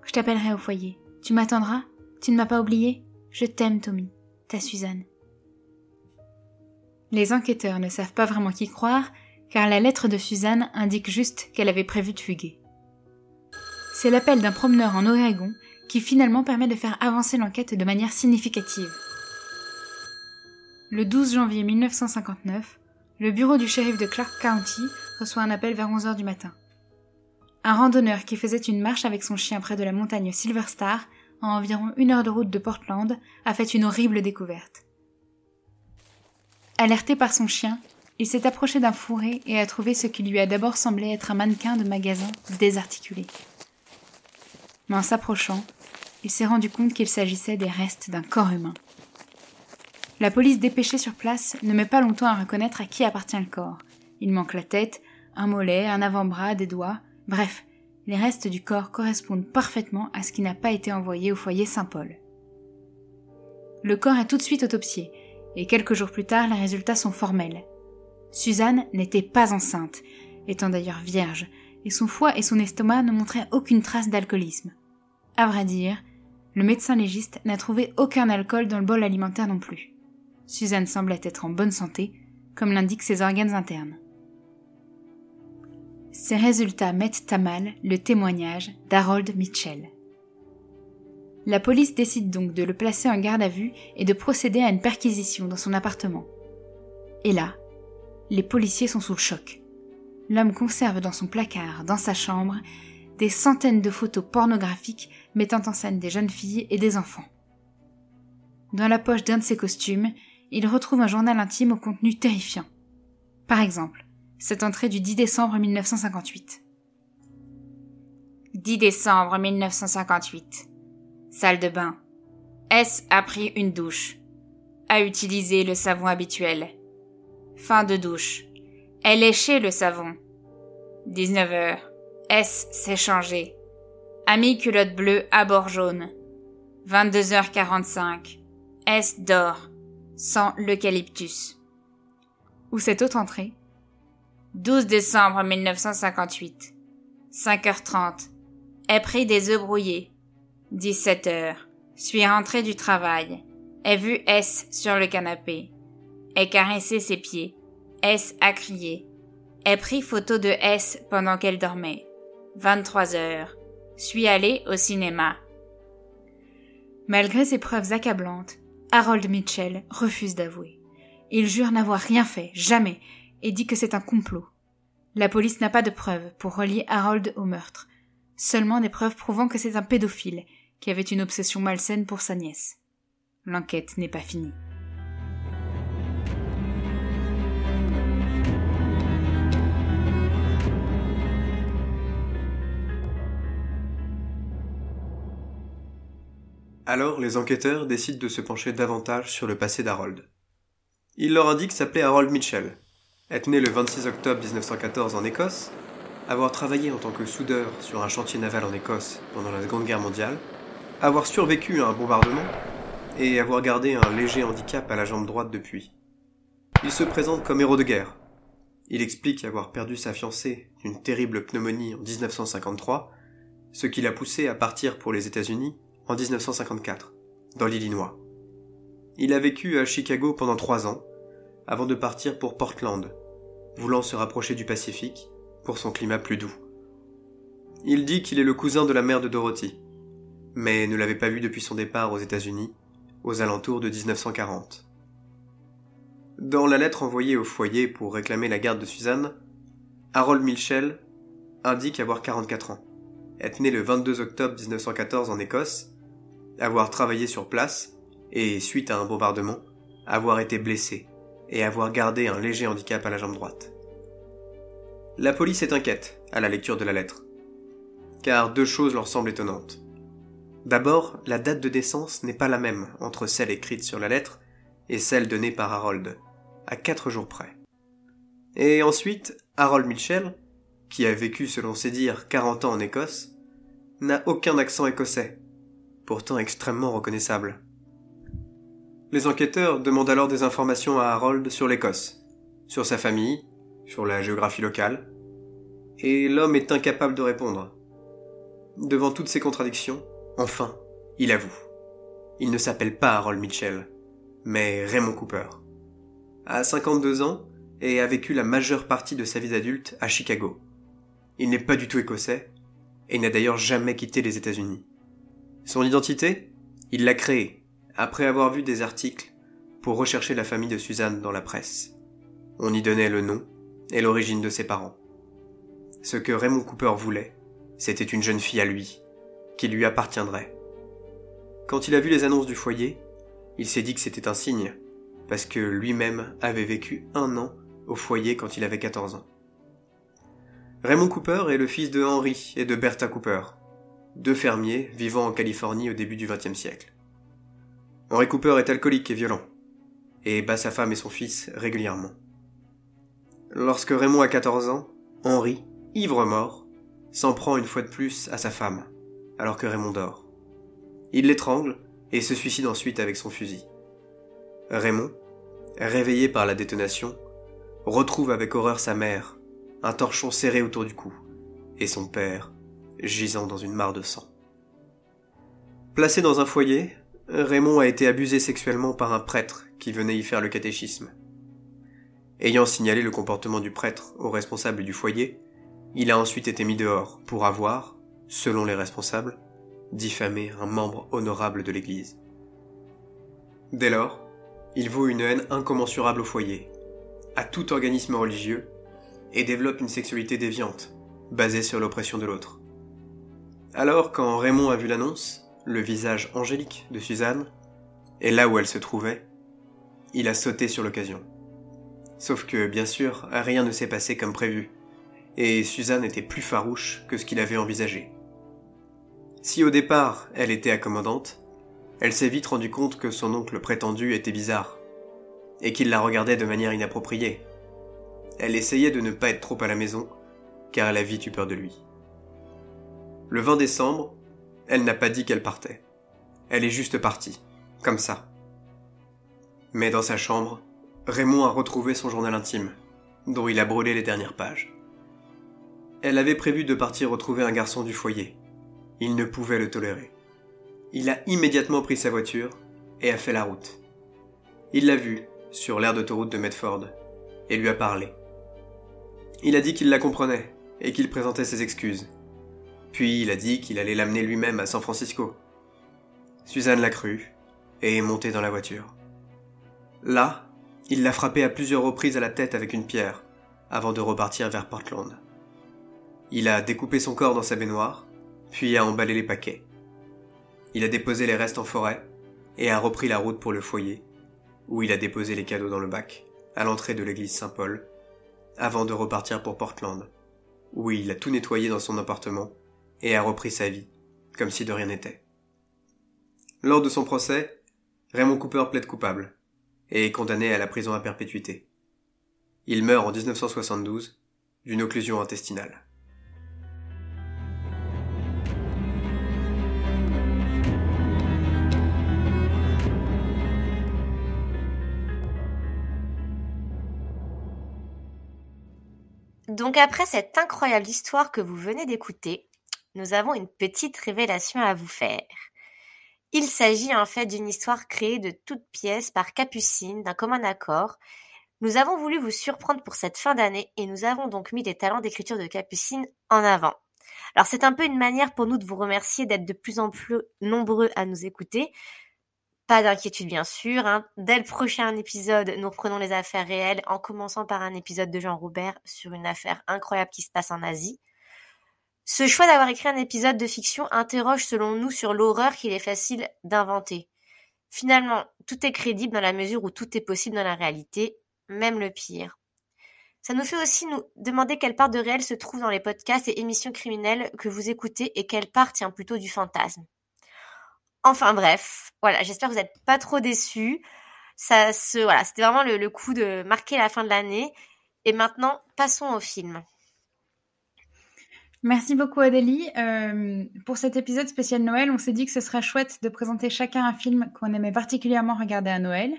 Je t'appellerai au foyer. Tu m'attendras? Tu ne m'as pas oublié? Je t'aime, Tommy. Ta Suzanne. Les enquêteurs ne savent pas vraiment qui croire, car la lettre de Suzanne indique juste qu'elle avait prévu de fuguer. C'est l'appel d'un promeneur en Oregon qui finalement permet de faire avancer l'enquête de manière significative. Le 12 janvier 1959, le bureau du shérif de Clark County reçoit un appel vers 11 heures du matin. Un randonneur qui faisait une marche avec son chien près de la montagne Silver Star, à environ une heure de route de Portland, a fait une horrible découverte. Alerté par son chien, il s'est approché d'un fourré et a trouvé ce qui lui a d'abord semblé être un mannequin de magasin désarticulé. Mais en s'approchant, il s'est rendu compte qu'il s'agissait des restes d'un corps humain. La police dépêchée sur place ne met pas longtemps à reconnaître à qui appartient le corps. Il manque la tête, un mollet, un avant-bras, des doigts, bref, les restes du corps correspondent parfaitement à ce qui n'a pas été envoyé au foyer Saint-Paul. Le corps est tout de suite autopsié, et quelques jours plus tard, les résultats sont formels. Suzanne n'était pas enceinte, étant d'ailleurs vierge, et son foie et son estomac ne montraient aucune trace d'alcoolisme. À vrai dire, le médecin légiste n'a trouvé aucun alcool dans le bol alimentaire non plus. Suzanne semblait être en bonne santé, comme l'indiquent ses organes internes. Ces résultats mettent à mal le témoignage d'Harold Mitchell. La police décide donc de le placer en garde à vue et de procéder à une perquisition dans son appartement. Et là, les policiers sont sous le choc. L'homme conserve dans son placard, dans sa chambre, des centaines de photos pornographiques mettant en scène des jeunes filles et des enfants. Dans la poche d'un de ses costumes, il retrouve un journal intime au contenu terrifiant. Par exemple, cette entrée du 10 décembre 1958. 10 décembre 1958. Salle de bain. S a pris une douche? A utilisé le savon habituel. Fin de douche. Elle léché le savon. 19 heures. S s'est changé. A mis culotte bleue à bord jaune. 22h45. S dort. Sans l'eucalyptus. Ou cette autre entrée? 12 décembre 1958. 5h30. Ai pris des œufs brouillés. 17 heures. Suis rentré du travail. Ai vu S sur le canapé. Ai caressé ses pieds. S a crié. Ai pris photo de S pendant qu'elle dormait. 23 heures. Suis allé au cinéma. Malgré ces preuves accablantes, Harold Mitchell refuse d'avouer. Il jure n'avoir rien fait, jamais, et dit que c'est un complot. La police n'a pas de preuves pour relier Harold au meurtre, seulement des preuves prouvant que c'est un pédophile qui avait une obsession malsaine pour sa nièce. L'enquête n'est pas finie. Alors les enquêteurs décident de se pencher davantage sur le passé d'Harold. Ils leur indiquent s'appeler Harold Mitchell, être né le 26 octobre 1914 en Écosse, avoir travaillé en tant que soudeur sur un chantier naval en Écosse pendant la Seconde Guerre mondiale, avoir survécu à un bombardement et avoir gardé un léger handicap à la jambe droite depuis. Il se présente comme héros de guerre. Il explique avoir perdu sa fiancée d'une terrible pneumonie en 1953, ce qui l'a poussé à partir pour les États-Unis en 1954, dans l'Illinois. Il a vécu à Chicago pendant trois ans, avant de partir pour Portland, voulant se rapprocher du Pacifique pour son climat plus doux. Il dit qu'il est le cousin de la mère de Dorothy, mais ne l'avait pas vu depuis son départ aux États-Unis, aux alentours de 1940. Dans la lettre envoyée au foyer pour réclamer la garde de Suzanne, Harold Mitchell indique avoir 44 ans, être né le 22 octobre 1914 en Écosse avoir travaillé sur place, et suite à un bombardement, avoir été blessé, et avoir gardé un léger handicap à la jambe droite. La police est inquiète à la lecture de la lettre, car deux choses leur semblent étonnantes. D'abord, la date de naissance n'est pas la même entre celle écrite sur la lettre et celle donnée par Harold, à quatre jours près. Et ensuite, Harold Mitchell, qui a vécu selon ses dires 40 ans en Écosse, n'a aucun accent écossais, pourtant extrêmement reconnaissable. Les enquêteurs demandent alors des informations à Harold sur l'Écosse, sur sa famille, sur la géographie locale, et l'homme est incapable de répondre. Devant toutes ces contradictions, enfin, il avoue. Il ne s'appelle pas Harold Mitchell, mais Raymond Cooper. A 52 ans et a vécu la majeure partie de sa vie d'adulte à Chicago. Il n'est pas du tout écossais et n'a d'ailleurs jamais quitté les États-Unis. Son identité Il l'a créée, après avoir vu des articles pour rechercher la famille de Suzanne dans la presse. On y donnait le nom et l'origine de ses parents. Ce que Raymond Cooper voulait, c'était une jeune fille à lui, qui lui appartiendrait. Quand il a vu les annonces du foyer, il s'est dit que c'était un signe, parce que lui-même avait vécu un an au foyer quand il avait 14 ans. Raymond Cooper est le fils de Henry et de Bertha Cooper, deux fermiers vivant en Californie au début du XXe siècle. Henry Cooper est alcoolique et violent, et bat sa femme et son fils régulièrement. Lorsque Raymond a 14 ans, Henry, ivre-mort, s'en prend une fois de plus à sa femme, alors que Raymond dort. Il l'étrangle et se suicide ensuite avec son fusil. Raymond, réveillé par la détonation, retrouve avec horreur sa mère, un torchon serré autour du cou, et son père, gisant dans une mare de sang. Placé dans un foyer, Raymond a été abusé sexuellement par un prêtre qui venait y faire le catéchisme. Ayant signalé le comportement du prêtre au responsable du foyer, il a ensuite été mis dehors pour avoir, selon les responsables, diffamé un membre honorable de l'Église. Dès lors, il vaut une haine incommensurable au foyer, à tout organisme religieux, et développe une sexualité déviante, basée sur l'oppression de l'autre. Alors, quand Raymond a vu l'annonce, le visage angélique de Suzanne, et là où elle se trouvait, il a sauté sur l'occasion. Sauf que, bien sûr, rien ne s'est passé comme prévu, et Suzanne était plus farouche que ce qu'il avait envisagé. Si au départ elle était accommodante, elle s'est vite rendue compte que son oncle prétendu était bizarre, et qu'il la regardait de manière inappropriée. Elle essayait de ne pas être trop à la maison, car elle a vite eu peur de lui. Le 20 décembre, elle n'a pas dit qu'elle partait. Elle est juste partie, comme ça. Mais dans sa chambre, Raymond a retrouvé son journal intime, dont il a brûlé les dernières pages. Elle avait prévu de partir retrouver un garçon du foyer. Il ne pouvait le tolérer. Il a immédiatement pris sa voiture et a fait la route. Il l'a vue sur l'aire d'autoroute de Medford et lui a parlé. Il a dit qu'il la comprenait et qu'il présentait ses excuses. Puis il a dit qu'il allait l'amener lui-même à San Francisco. Suzanne l'a cru et est montée dans la voiture. Là, il l'a frappé à plusieurs reprises à la tête avec une pierre, avant de repartir vers Portland. Il a découpé son corps dans sa baignoire, puis a emballé les paquets. Il a déposé les restes en forêt, et a repris la route pour le foyer, où il a déposé les cadeaux dans le bac, à l'entrée de l'église Saint-Paul, avant de repartir pour Portland, où il a tout nettoyé dans son appartement, et a repris sa vie, comme si de rien n'était. Lors de son procès, Raymond Cooper plaide coupable, et est condamné à la prison à perpétuité. Il meurt en 1972 d'une occlusion intestinale. Donc après cette incroyable histoire que vous venez d'écouter, nous avons une petite révélation à vous faire. Il s'agit en fait d'une histoire créée de toutes pièces par Capucine, d'un commun accord. Nous avons voulu vous surprendre pour cette fin d'année et nous avons donc mis les talents d'écriture de Capucine en avant. Alors c'est un peu une manière pour nous de vous remercier d'être de plus en plus nombreux à nous écouter. Pas d'inquiétude bien sûr. Hein. Dès le prochain épisode, nous reprenons les affaires réelles en commençant par un épisode de Jean Robert sur une affaire incroyable qui se passe en Asie. Ce choix d'avoir écrit un épisode de fiction interroge selon nous sur l'horreur qu'il est facile d'inventer. Finalement, tout est crédible dans la mesure où tout est possible dans la réalité, même le pire. Ça nous fait aussi nous demander quelle part de réel se trouve dans les podcasts et émissions criminelles que vous écoutez et quelle part tient plutôt du fantasme. Enfin bref, voilà, j'espère que vous n'êtes pas trop déçus. Ça se, voilà, c'était vraiment le, le coup de marquer la fin de l'année. Et maintenant, passons au film. Merci beaucoup Adélie. Euh, pour cet épisode spécial Noël, on s'est dit que ce serait chouette de présenter chacun un film qu'on aimait particulièrement regarder à Noël.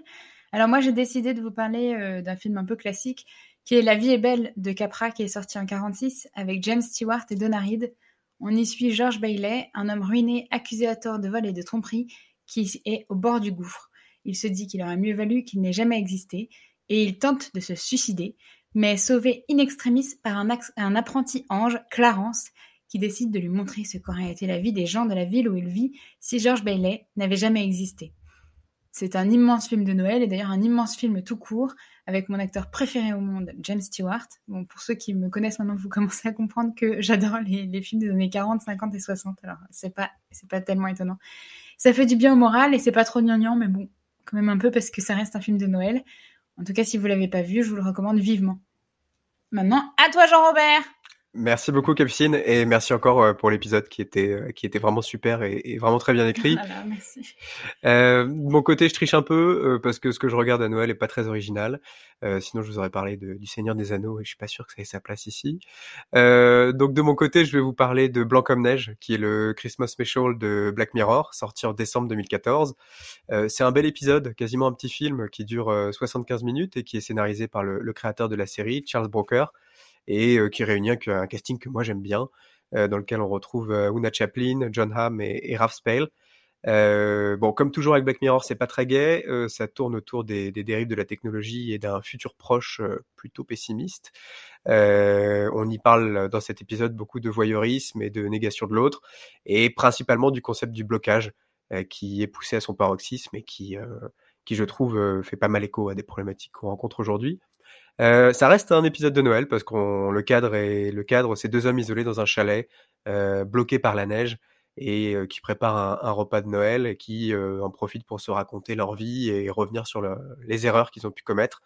Alors moi j'ai décidé de vous parler euh, d'un film un peu classique qui est La vie est belle de Capra qui est sorti en 46 avec James Stewart et Donna Reed. On y suit George Bailey, un homme ruiné accusé à tort de vol et de tromperie qui est au bord du gouffre. Il se dit qu'il aurait mieux valu qu'il n'ait jamais existé et il tente de se suicider mais sauvé in extremis par un, apprenti ange, Clarence, qui décide de lui montrer ce qu'aurait été la vie des gens de la ville où il vit si George Bailey n'avait jamais existé. C'est un immense film de Noël et d'ailleurs un immense film tout court avec mon acteur préféré au monde, James Stewart. Pour ceux qui me connaissent maintenant, vous commencez à comprendre que j'adore les, films des années 40, 50 et 60. Alors, c'est pas, pas tellement étonnant. Ça fait du bien au moral et c'est pas trop gnangnan, mais bon, quand même un peu parce que ça reste un film de Noël. En tout cas, si vous l'avez pas vu, je vous le recommande vivement. Maintenant, à toi Jean-Robert Merci beaucoup Capucine et merci encore euh, pour l'épisode qui était euh, qui était vraiment super et, vraiment très bien écrit. Voilà, merci. Euh, de mon côté, je triche un peu euh, parce que ce que je regarde à Noël est pas très original. Euh, sinon, je vous aurais parlé de, du Seigneur des Anneaux et je suis pas sûr que ça ait sa place ici. donc de mon côté, je vais vous parler de Blanc comme neige, qui est le Christmas special de Black Mirror, sorti en décembre 2014. C'est un bel épisode, quasiment un petit film qui dure 75 minutes et qui est scénarisé par le, le créateur de la série, Charles Broker et qui réunit un, casting que moi j'aime bien, dans lequel on retrouve Una Chaplin, John Hamm et, Raph Spale. Bon, comme toujours avec Black Mirror, c'est pas très. Euh, ça tourne autour des, dérives de la technologie et d'un futur proche plutôt pessimiste. On y parle dans cet épisode beaucoup de voyeurisme et de négation de l'autre, et principalement du concept du blocage qui est poussé à son paroxysme et qui, qui je trouve, fait pas mal écho à des problématiques qu'on rencontre aujourd'hui. Euh, ça reste un épisode de Noël parce qu'on le cadre et le cadre, c'est deux hommes isolés dans un chalet, euh, bloqués par la neige et euh, qui préparent un, repas de Noël et qui euh, en profitent pour se raconter leur vie et revenir sur le, les erreurs qu'ils ont pu commettre.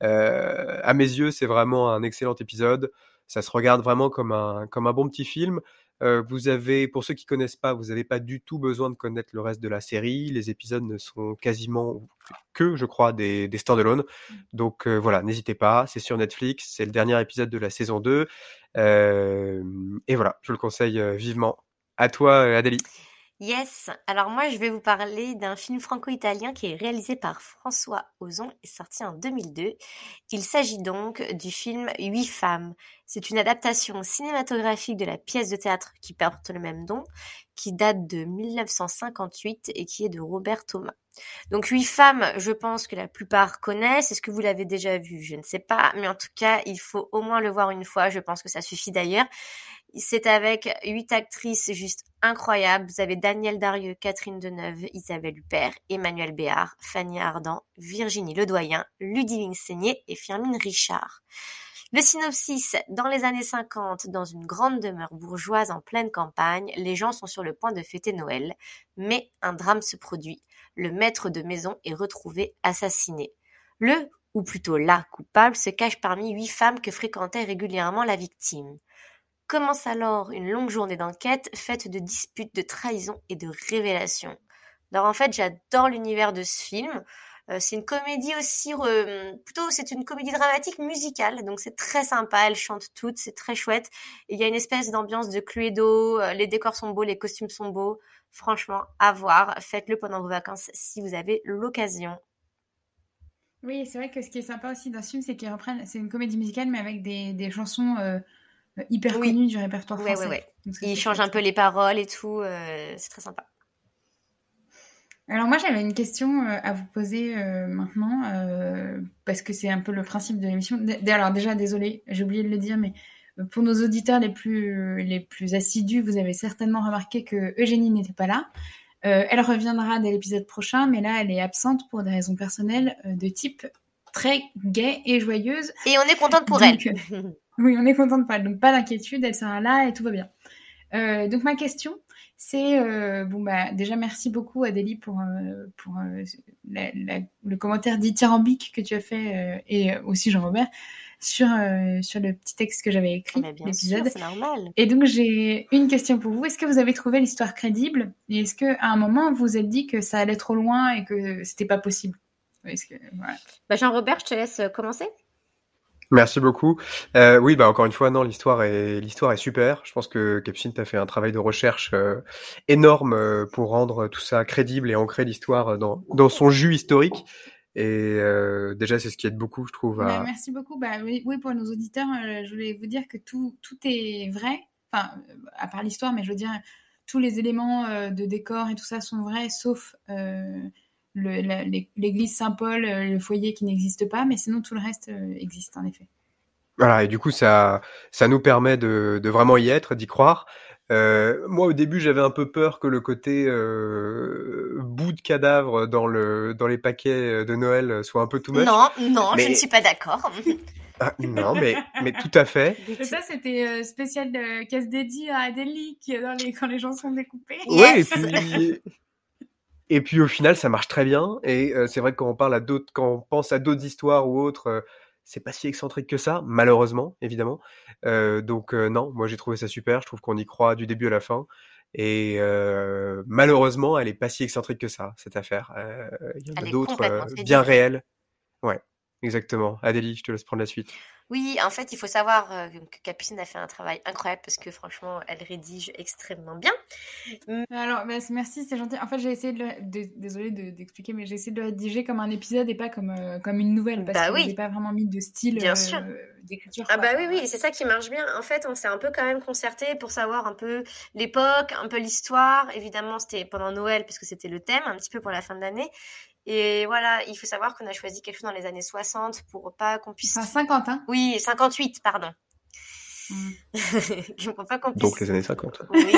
À mes yeux, c'est vraiment un excellent épisode. Ça se regarde vraiment comme un comme un bon petit film. Euh, vous avez, pour ceux qui connaissent pas, vous n'avez pas du tout besoin de connaître le reste de la série. Les épisodes ne sont quasiment que, je crois, des, des stand-alone. Mmh. Donc euh, voilà, n'hésitez pas. C'est sur Netflix. C'est le dernier épisode de la saison 2. Euh, et voilà, je le conseille vivement. À toi, Adélie. Yes, alors moi je vais vous parler d'un film franco-italien qui est réalisé par François Ozon et sorti en 2002. Il s'agit donc du film Huit femmes. C'est une adaptation cinématographique de la pièce de théâtre qui porte le même nom, qui date de 1958 et qui est de Robert Thomas. Donc Huit femmes, je pense que la plupart connaissent. Est-ce que vous l'avez déjà vu? Je ne sais pas, mais en tout cas, il faut au moins le voir une fois. Je pense que ça suffit d'ailleurs. C'est avec huit actrices juste incroyables. Vous avez Danielle Darieux, Catherine Deneuve, Isabelle Huppert, Emmanuel Béard, Fanny Ardant, Virginie Ledoyen, Ludivine Seigné et Firmine Richard. Le synopsis, dans les années 50, dans une grande demeure bourgeoise en pleine campagne, les gens sont sur le point de fêter Noël, mais un drame se produit. Le maître de maison est retrouvé assassiné. Le, ou plutôt la coupable, se cache parmi huit femmes que fréquentait régulièrement la victime. Commence alors une longue journée d'enquête faite de disputes, de trahisons et de révélations. Alors en fait, j'adore l'univers de ce film. Euh, c'est une comédie aussi, plutôt c'est une comédie dramatique musicale, donc c'est très sympa. Elles chantent toutes, c'est très chouette. il y a une espèce d'ambiance de Cluedo. Euh, les décors sont beaux, les costumes sont beaux. Franchement, à voir. Faites-le pendant vos vacances si vous avez l'occasion. Oui, c'est vrai que ce qui est sympa aussi dans ce film, c'est qu'ils reprennent. C'est une comédie musicale, mais avec des, des chansons euh, hyper oui. connues du répertoire ouais, français. Ouais, ouais. Ils changent un peu les paroles et tout. Euh, c'est très sympa. Alors moi j'avais une question euh, à vous poser euh, maintenant euh, parce que c'est un peu le principe de l'émission. Alors déjà désolé, j'ai oublié de le dire, mais pour nos auditeurs les plus les plus assidus, vous avez certainement remarqué que Eugénie n'était pas là. elle reviendra dès l'épisode prochain, mais là elle est absente pour des raisons personnelles de type très gaie et joyeuse. Et on est contente pour donc, elle. oui, on est contente pour elle, donc pas d'inquiétude, elle sera là et tout va bien. donc ma question, c'est euh, bon bah déjà merci beaucoup Adélie pour euh, pour euh, la, la, le commentaire dithyrambique que tu as fait euh, et aussi Jean-Robert sur euh, sur le petit texte que j'avais écrit l'épisode. C'est normal. Et donc j'ai une question pour vous. Est-ce que vous avez trouvé l'histoire crédible? Et est-ce que à un moment vous vous êtes dit que ça allait trop loin et que c'était pas possible? Que voilà. Bah Jean-Robert, je te laisse commencer. Merci beaucoup. Euh, oui, bah encore une fois, non, l'histoire est l'histoire est super. Je pense que Capucine t'a fait un travail de recherche euh, énorme euh, pour rendre tout ça crédible et ancrer l'histoire dans dans son jus historique. Et euh, déjà, c'est ce qui aide beaucoup, je trouve. À... Bah, merci beaucoup. Bah oui, oui pour nos auditeurs, euh, je voulais vous dire que tout tout est vrai. Enfin, à part l'histoire, mais je veux dire tous les éléments euh, de décor et tout ça sont vrais, sauf l'église Saint-Paul, le foyer qui n'existe pas, mais sinon tout le reste existe en effet. Voilà, et du coup ça, ça nous permet de, de vraiment y être, d'y croire. Euh, moi au début j'avais un peu peur que le côté euh, bout de cadavre dans, le, dans les paquets de Noël soit un peu tout much. Non, non, mais... je ne suis pas d'accord. Ah, non, mais, mais tout à fait. Et ça, c'était euh, spécial de casse dédiée à Adélie qui dans les, quand les gens sont découpés. Oui, yes. et puis, et puis au final, ça marche très bien. Et euh, c'est vrai que quand on parle à d'autres, quand on pense à d'autres histoires ou autres, euh, c'est pas si excentrique que ça, malheureusement, évidemment. Euh, donc non, moi j'ai trouvé ça super. Je trouve qu'on y croit du début à la fin. Et malheureusement, elle est pas si excentrique que ça cette affaire. Il y en a d'autres bien réelles. Ouais, exactement. Adélie, je te laisse prendre la suite. Oui, en fait, il faut savoir euh, que Capucine a fait un travail incroyable parce que franchement, elle rédige extrêmement bien. Alors, bah, merci, c'est gentil. En fait, j'ai essayé de, le... de... d'expliquer, de... mais j'ai essayé de le rédiger comme un épisode et pas comme euh, comme une nouvelle parce bah, que oui. j'ai pas vraiment mis de style bien euh, sûr. d'écriture. Ah bah oui, oui, c'est ça qui marche bien. En fait, on s'est un peu quand même concerté pour savoir un peu l'époque, un peu l'histoire. Évidemment, c'était pendant Noël, puisque c'était le thème, un petit peu pour la fin de l'année. Et voilà, il faut savoir qu'on a choisi quelque chose dans les années 60 pour pas qu'on puisse... Enfin, 50, hein Oui, 58, pardon. pour pas qu'on puisse... Donc les années 50. Oui,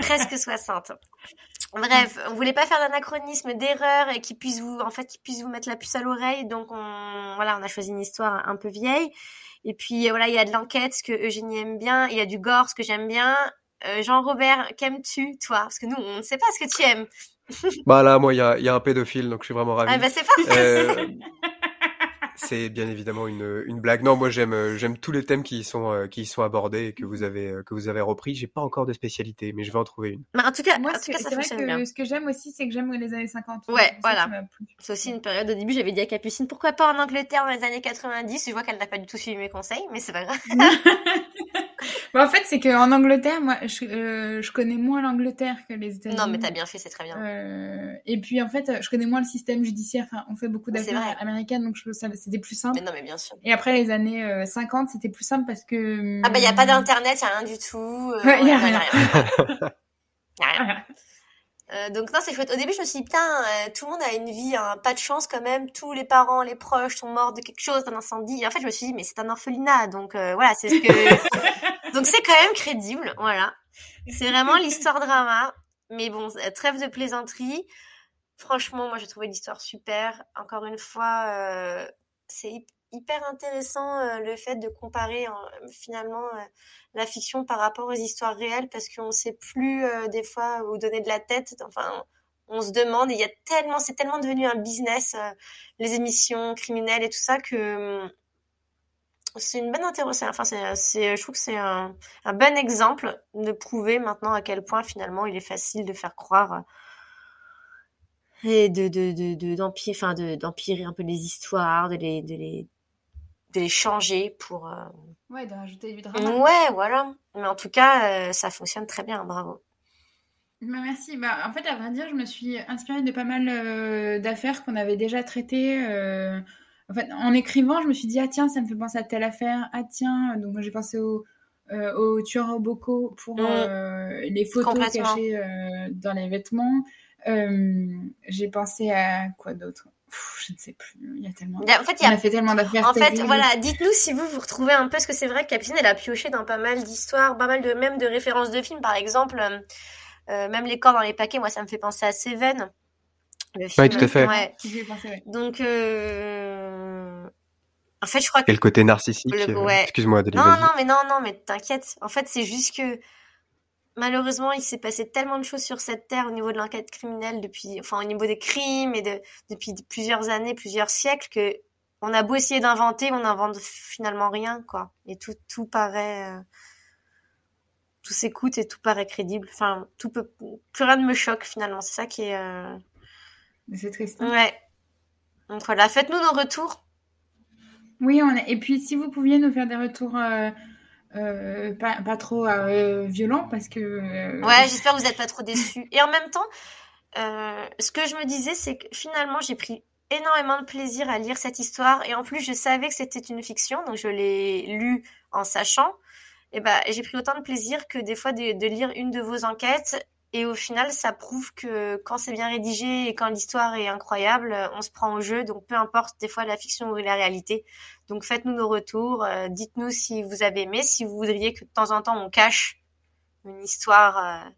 presque 60. Bref, on voulait pas faire d'anachronisme, d'erreur et qui puisse vous, en fait, qui puisse vous mettre la puce à l'oreille. Donc on, voilà, on a choisi une histoire un peu vieille. Et puis voilà, il y a de l'enquête, ce que Eugénie aime bien. Il y a du gore, ce que j'aime bien. Euh, Jean-Robert, qu'aimes-tu, toi? Parce que nous, on ne sait pas ce que tu aimes. Bah là, moi, il y a, y a, un pédophile, donc je suis vraiment ravi. Ah bah c'est parfait. Euh, c'est bien évidemment une, une blague. Non, moi j'aime euh, j'aime tous les thèmes qui sont euh, qui sont abordés et que vous avez que vous avez repris. J'ai pas encore de spécialité, mais je vais en trouver une. Mais en tout cas, moi, en tout cas, ça fonctionne que, bien. Ce que j'aime aussi, c'est que j'aime les années 50. Ouais, voilà. C'est aussi une période. Au début, j'avais dit à Capucine, pourquoi pas en Angleterre dans les années 90. Je vois qu'elle n'a pas du tout suivi mes conseils, mais c'est pas grave. bah, en fait, c'est qu'en Angleterre, moi, je, je connais moins l'Angleterre que les États-Unis. Non, mais t'as bien fait, c'est très bien. Euh, et puis, en fait, je connais moins le système judiciaire. Enfin, on fait beaucoup d'affaires américaines, donc c'était plus simple. Mais non, mais bien sûr. Et après les années 50, euh, c'était plus simple parce que. Ah bah il y a pas d'internet, il y a rien du tout. Euh, ouais, il y a rien. y a rien. Euh, donc non, c'est chouette. Au début, je me suis dit, putain, euh, tout le monde a une vie, hein, pas de chance quand même. Tous les parents, les proches sont morts de quelque chose, d'un incendie. Et en fait, je me suis dit, mais c'est un orphelinat, donc euh, voilà, c'est ce que. donc c'est quand même crédible, voilà. C'est vraiment l'histoire drama. Mais bon, trêve de plaisanterie. Franchement, moi, j'ai trouvé l'histoire super. Encore une fois, c'est hyper intéressant euh, le fait de comparer finalement euh, la fiction par rapport aux histoires réelles parce qu'on ne sait plus euh, des fois où donner de la tête. Enfin, on se demande. Il y a tellement, c'est tellement devenu un business les émissions criminelles et tout ça que c'est une bonne interrogation. Enfin, c'est, je trouve que c'est un, un, bon exemple de prouver maintenant à quel point finalement il est facile de faire croire et de de de d'empirer enfin de d'empirer un peu les histoires de les de les de les changer pour. Euh... Ouais, de rajouter du drama. Ouais, voilà. Mais en tout cas, euh, ça fonctionne très bien, bravo. Bah, merci. Bah, en fait, à vrai dire, je me suis inspirée de pas mal euh, d'affaires qu'on avait déjà traitées. Euh... En fait, en écrivant, je me suis dit, ah tiens, ça me fait penser à telle affaire. Ah tiens, donc j'ai pensé au, euh, au tueur au bocaux pour mmh. les photos cachées dans les vêtements. j'ai pensé à quoi d'autre? Je ne sais plus, il y a tellement. En fait, il y a... On a fait tellement d'affaires. En fait, voilà, dites-nous si vous vous retrouvez un peu, parce que c'est vrai que Capucine, elle a pioché dans pas mal d'histoires, pas mal de même de références de films, par exemple, euh, euh même les corps dans les paquets, moi, ça me fait penser à Seven. Oui, tout à fait. Ouais. Donc, euh... en fait, je crois que. Et le côté narcissique. Le... Euh, ouais. Excuse-moi, Non, non, mais non, non, mais t'inquiète. En fait, c'est juste que malheureusement, il s'est passé tellement de choses sur cette terre au niveau de l'enquête criminelle depuis, enfin, au niveau des crimes et de, depuis plusieurs années, plusieurs siècles que on a beau essayer d'inventer, on n'invente finalement rien, quoi. Et tout, tout paraît, euh, tout s'écoute et tout paraît crédible. Enfin, tout peut, plus rien ne me choque finalement. C'est ça qui est. Euh... C'est triste. Ouais. Donc voilà, faites-nous nos retours. Oui, on et puis si vous pouviez nous faire des retours. Euh euh, pas, pas, trop euh, violent parce que. Ouais, j'espère que vous n'êtes pas trop déçus. Et en même temps, ce que je me disais, c'est que finalement, j'ai pris énormément de plaisir à lire cette histoire et en plus, je savais que c'était une fiction, donc je l'ai lu en sachant. Et ben, j'ai pris autant de plaisir que des fois de, de lire une de vos enquêtes et au final, ça prouve que quand c'est bien rédigé et quand l'histoire est incroyable, on se prend au jeu. Donc peu importe des fois la fiction ou la réalité. Donc faites-nous nos retours. Euh, dites-nous si vous avez aimé, si vous voudriez que de temps en temps on cache une histoire euh,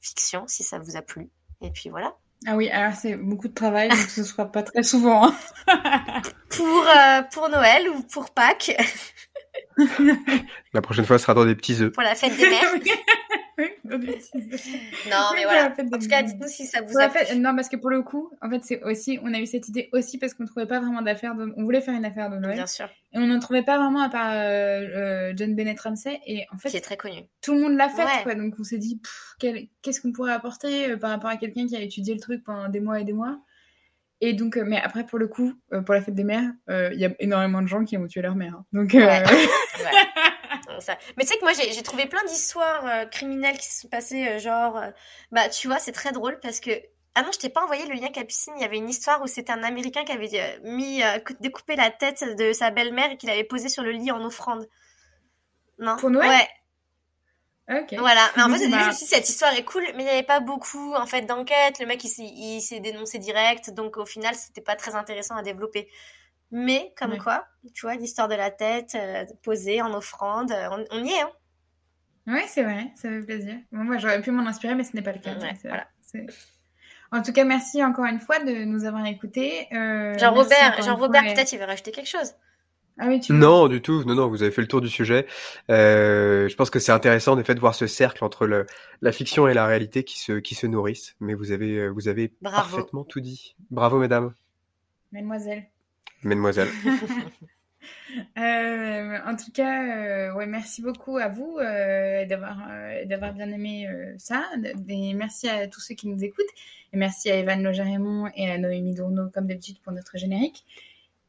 fiction, si ça vous a plu. Et puis voilà. Ah oui, alors c'est beaucoup de travail, donc ce sera pas très souvent. Hein. pour euh, pour Noël ou pour Pâques. La prochaine fois, ce sera dans des petits œufs. Pour la fête des mères. non, mais voilà. En tout cas, dites-nous si ça vous a fait... Non, parce que pour le coup, en fait, c'est aussi, on a eu cette idée aussi parce qu'on ne trouvait pas vraiment d'affaires. De... On voulait faire une affaire de Noël. Bien sûr. Et on n'en trouvait pas vraiment à part euh, euh, John Bennett Ramsey. Et en fait, qui est très connu. Tout le monde l'a fait, quoi. Donc on s'est dit, qu'est-ce qu'on pourrait apporter euh, par rapport à quelqu'un qui a étudié le truc pendant des mois et des mois. Et donc, mais après, pour le coup, pour la fête des mères, il y a énormément de gens qui ont tué leur mère. Hein. Donc, ouais. Mais tu sais que moi, j'ai trouvé plein d'histoires euh, criminelles qui se sont passées, euh, genre, euh, bah, tu vois, c'est très drôle parce que Ah non, je t'ai pas envoyé le lien Capucine. Il y avait une histoire où c'était un Américain qui avait mis découpé la tête de sa belle-mère et qu'il avait posé sur le lit en offrande. Non? Pour Noël? Ouais. Ok. Voilà. Mais en fait, au début, Bah. je me suis dit, cette histoire est cool, mais il n'y avait pas beaucoup, en fait, d'enquête. Le mec, il s'est dénoncé direct. Donc, au final, c'était pas très intéressant à développer. Mais, comme Ouais. quoi, tu vois, l'histoire de la tête, euh, posée en offrande, euh, on, on y est, hein. Ouais, c'est vrai, ça fait plaisir. Bon, moi, j'aurais pu m'en inspirer, mais ce n'est pas le cas. Ouais, donc c'est- voilà. c'est- En tout cas, merci encore une fois de nous avoir écoutés. Euh, Jean-Robert, fois, et- peut-être, il veut rajouter quelque chose. Ah oui, tu Non, du tout. Non, non, vous avez fait le tour du sujet. Euh, je pense que c'est intéressant, en effet, de voir ce cercle entre le, la fiction et la réalité qui se, qui se nourrissent. Mais vous avez, euh, vous avez Bravo. parfaitement tout dit. Bravo, mesdames, Mademoiselle. Mesdemoiselles. Euh, en tout cas, euh, ouais, merci beaucoup à vous euh, d'avoir euh, d'avoir bien aimé euh, ça. Et merci à tous ceux qui nous écoutent. Et merci à Evan Loger-Raymond et à Noémie Dourneau, comme d'habitude, pour notre générique.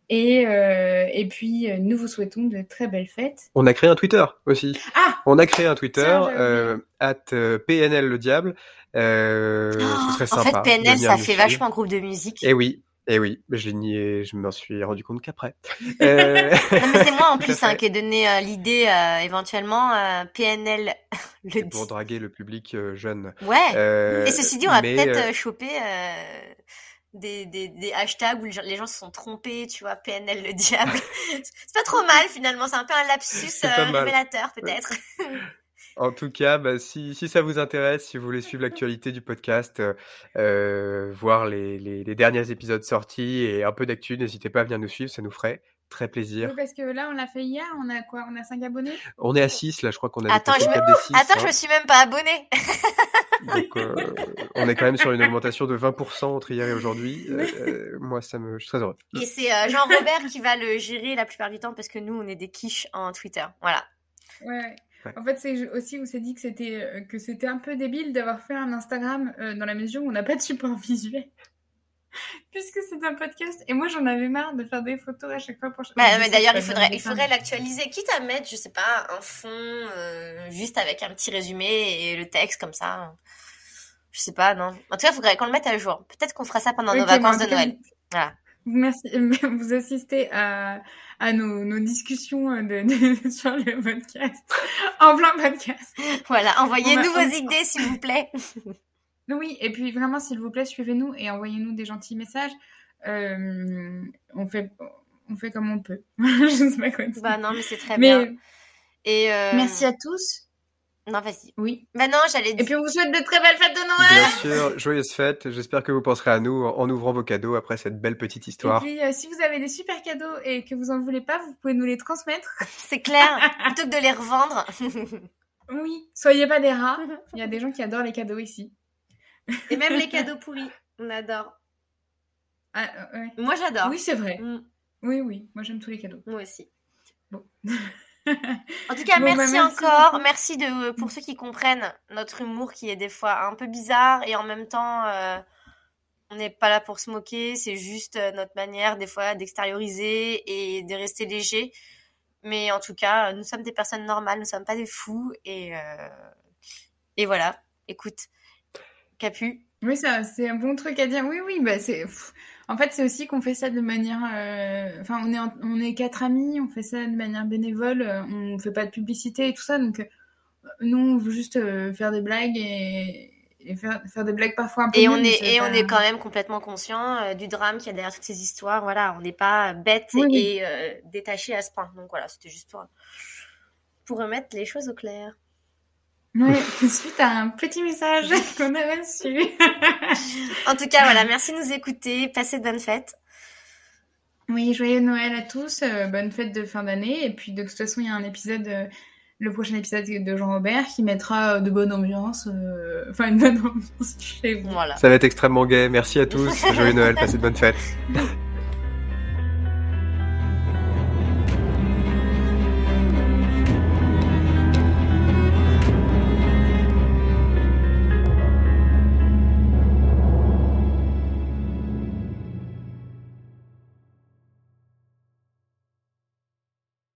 Et, euh, et puis, euh, nous vous souhaitons de très belles fêtes. On a créé un Twitter aussi. Ah On a créé un Twitter, at euh, PNL le diable. Euh, ce serait Oh, en sympa. fait, de PNL, ça fait vachement groupe de musique. Eh oui, eh oui, mais je l'ai nié, je m'en suis rendu compte qu'après. Euh, c'est moi en plus hein, qui ai donné euh, l'idée euh, éventuellement euh, PNL le pour draguer le public euh, jeune. Ouais. Euh, Et ceci dit, on va peut-être choper euh, des, des, des hashtags où les gens- se sont trompés, tu vois, PNL le diable. c'est pas trop mal finalement, c'est un peu un lapsus révélateur peut-être. En tout cas, bah, si, si ça vous intéresse, si vous voulez suivre l'actualité du podcast, euh, euh, voir les, les, les derniers épisodes sortis et un peu d'actu, n'hésitez pas à venir nous suivre, ça nous ferait très plaisir. Oui, parce que là, on l'a fait hier. On a quoi On a 5 abonnés? On est à 6, là, je crois qu'on a Attends, je le me- cap des 6. Attends, je me suis même pas abonnée. Donc, euh, on est quand même sur une augmentation de 20% entre hier et aujourd'hui. Euh, moi, ça me, je suis très heureux. Et c'est euh, Jean-Robert qui va le gérer la plupart du temps parce que nous, on est des quiches en Twitter. Voilà. Ouais, ouais. En fait, c'est aussi où c'est dit que c'était euh, que c'était un peu débile d'avoir fait un Instagram euh, dans la mesure où on n'a pas de support visuel. Puisque c'est un podcast. Et moi, j'en avais marre de faire des photos à chaque fois pour chaque Bah, mais d'ailleurs, il faudrait, il faudrait l'actualiser, quitte à mettre, je sais pas, un fond euh, juste avec un petit résumé et le texte comme ça. Je sais pas, non. En tout cas, il faudrait qu'on le mette à jour. Peut-être qu'on fera ça pendant nos vacances de Noël. Voilà. Vous- Merci. Vous assistez à, à nos, nos discussions euh, de, de- sur le podcast. En plein podcast. Voilà, envoyez-nous On vos idées, s'il vous plaît. Oui, et puis vraiment, s'il vous plaît, suivez-nous et envoyez-nous des gentils messages. Euh, on fait, on fait comme on peut. Je sais pas quoi dire. Bah non, mais c'est très Mais bien. Et euh... merci à tous. Non, vas-y. Oui. Bah non, j'allais Et puis on vous souhaite de très belles fêtes de Noël. Bien sûr, joyeuses fêtes. J'espère que vous penserez à nous en ouvrant vos cadeaux après cette belle petite Et histoire. puis euh, si vous avez des super cadeaux et que vous en voulez pas, vous pouvez nous les transmettre. C'est clair. Plutôt que de les revendre. Oui. Soyez pas des rats. Il y a des gens qui adorent les cadeaux ici. Et même les cadeaux pourris. On adore. Ah, euh, ouais. Moi, j'adore. Oui, c'est vrai. Mm, Oui, oui. Moi, j'aime tous les cadeaux. moi aussi. Bon. En tout cas, Bon, bah, merci, encore. beaucoup. Merci de pour ceux qui comprennent notre humour qui est des fois un peu bizarre et en même temps euh, on n'est pas là pour se moquer, c'est juste euh, notre manière des fois d'extérioriser et de rester léger. Mais en tout cas, nous sommes des personnes normales, nous sommes pas des fous et euh, et voilà. Écoute, Capu, Oui, ça, c'est un bon truc à dire. Oui, oui, bah c'est. pff, En fait, c'est aussi qu'on fait ça de manière. euh, Enfin, on est en- on est quatre amis, on fait ça de manière bénévole, euh, on fait pas de publicité et tout ça, donc euh, nous, on veut juste faire des blagues et, et faire, faire des blagues parfois un peu. et on est et pas- on est quand même complètement conscient euh, du drame qu'il y a derrière toutes ces histoires. Voilà, on n'est pas bête Oui, oui. et euh, détaché à ce point. Donc voilà, c'était juste pour pour remettre les choses au clair. Ouais, suite à un petit message qu'on a reçu. En tout cas, voilà, merci de nous écouter. Passez de bonnes fêtes. oui, joyeux Noël à tous, euh, bonne fête de fin d'année, et puis de toute façon, il y a un épisode. euh, le prochain épisode de Jean-Robert qui mettra euh, de bonne ambiance, euh, enfin une bonne ambiance chez vous. Voilà. Ça va être extrêmement gai. Merci à tous. Joyeux Noël, passez de bonnes fêtes.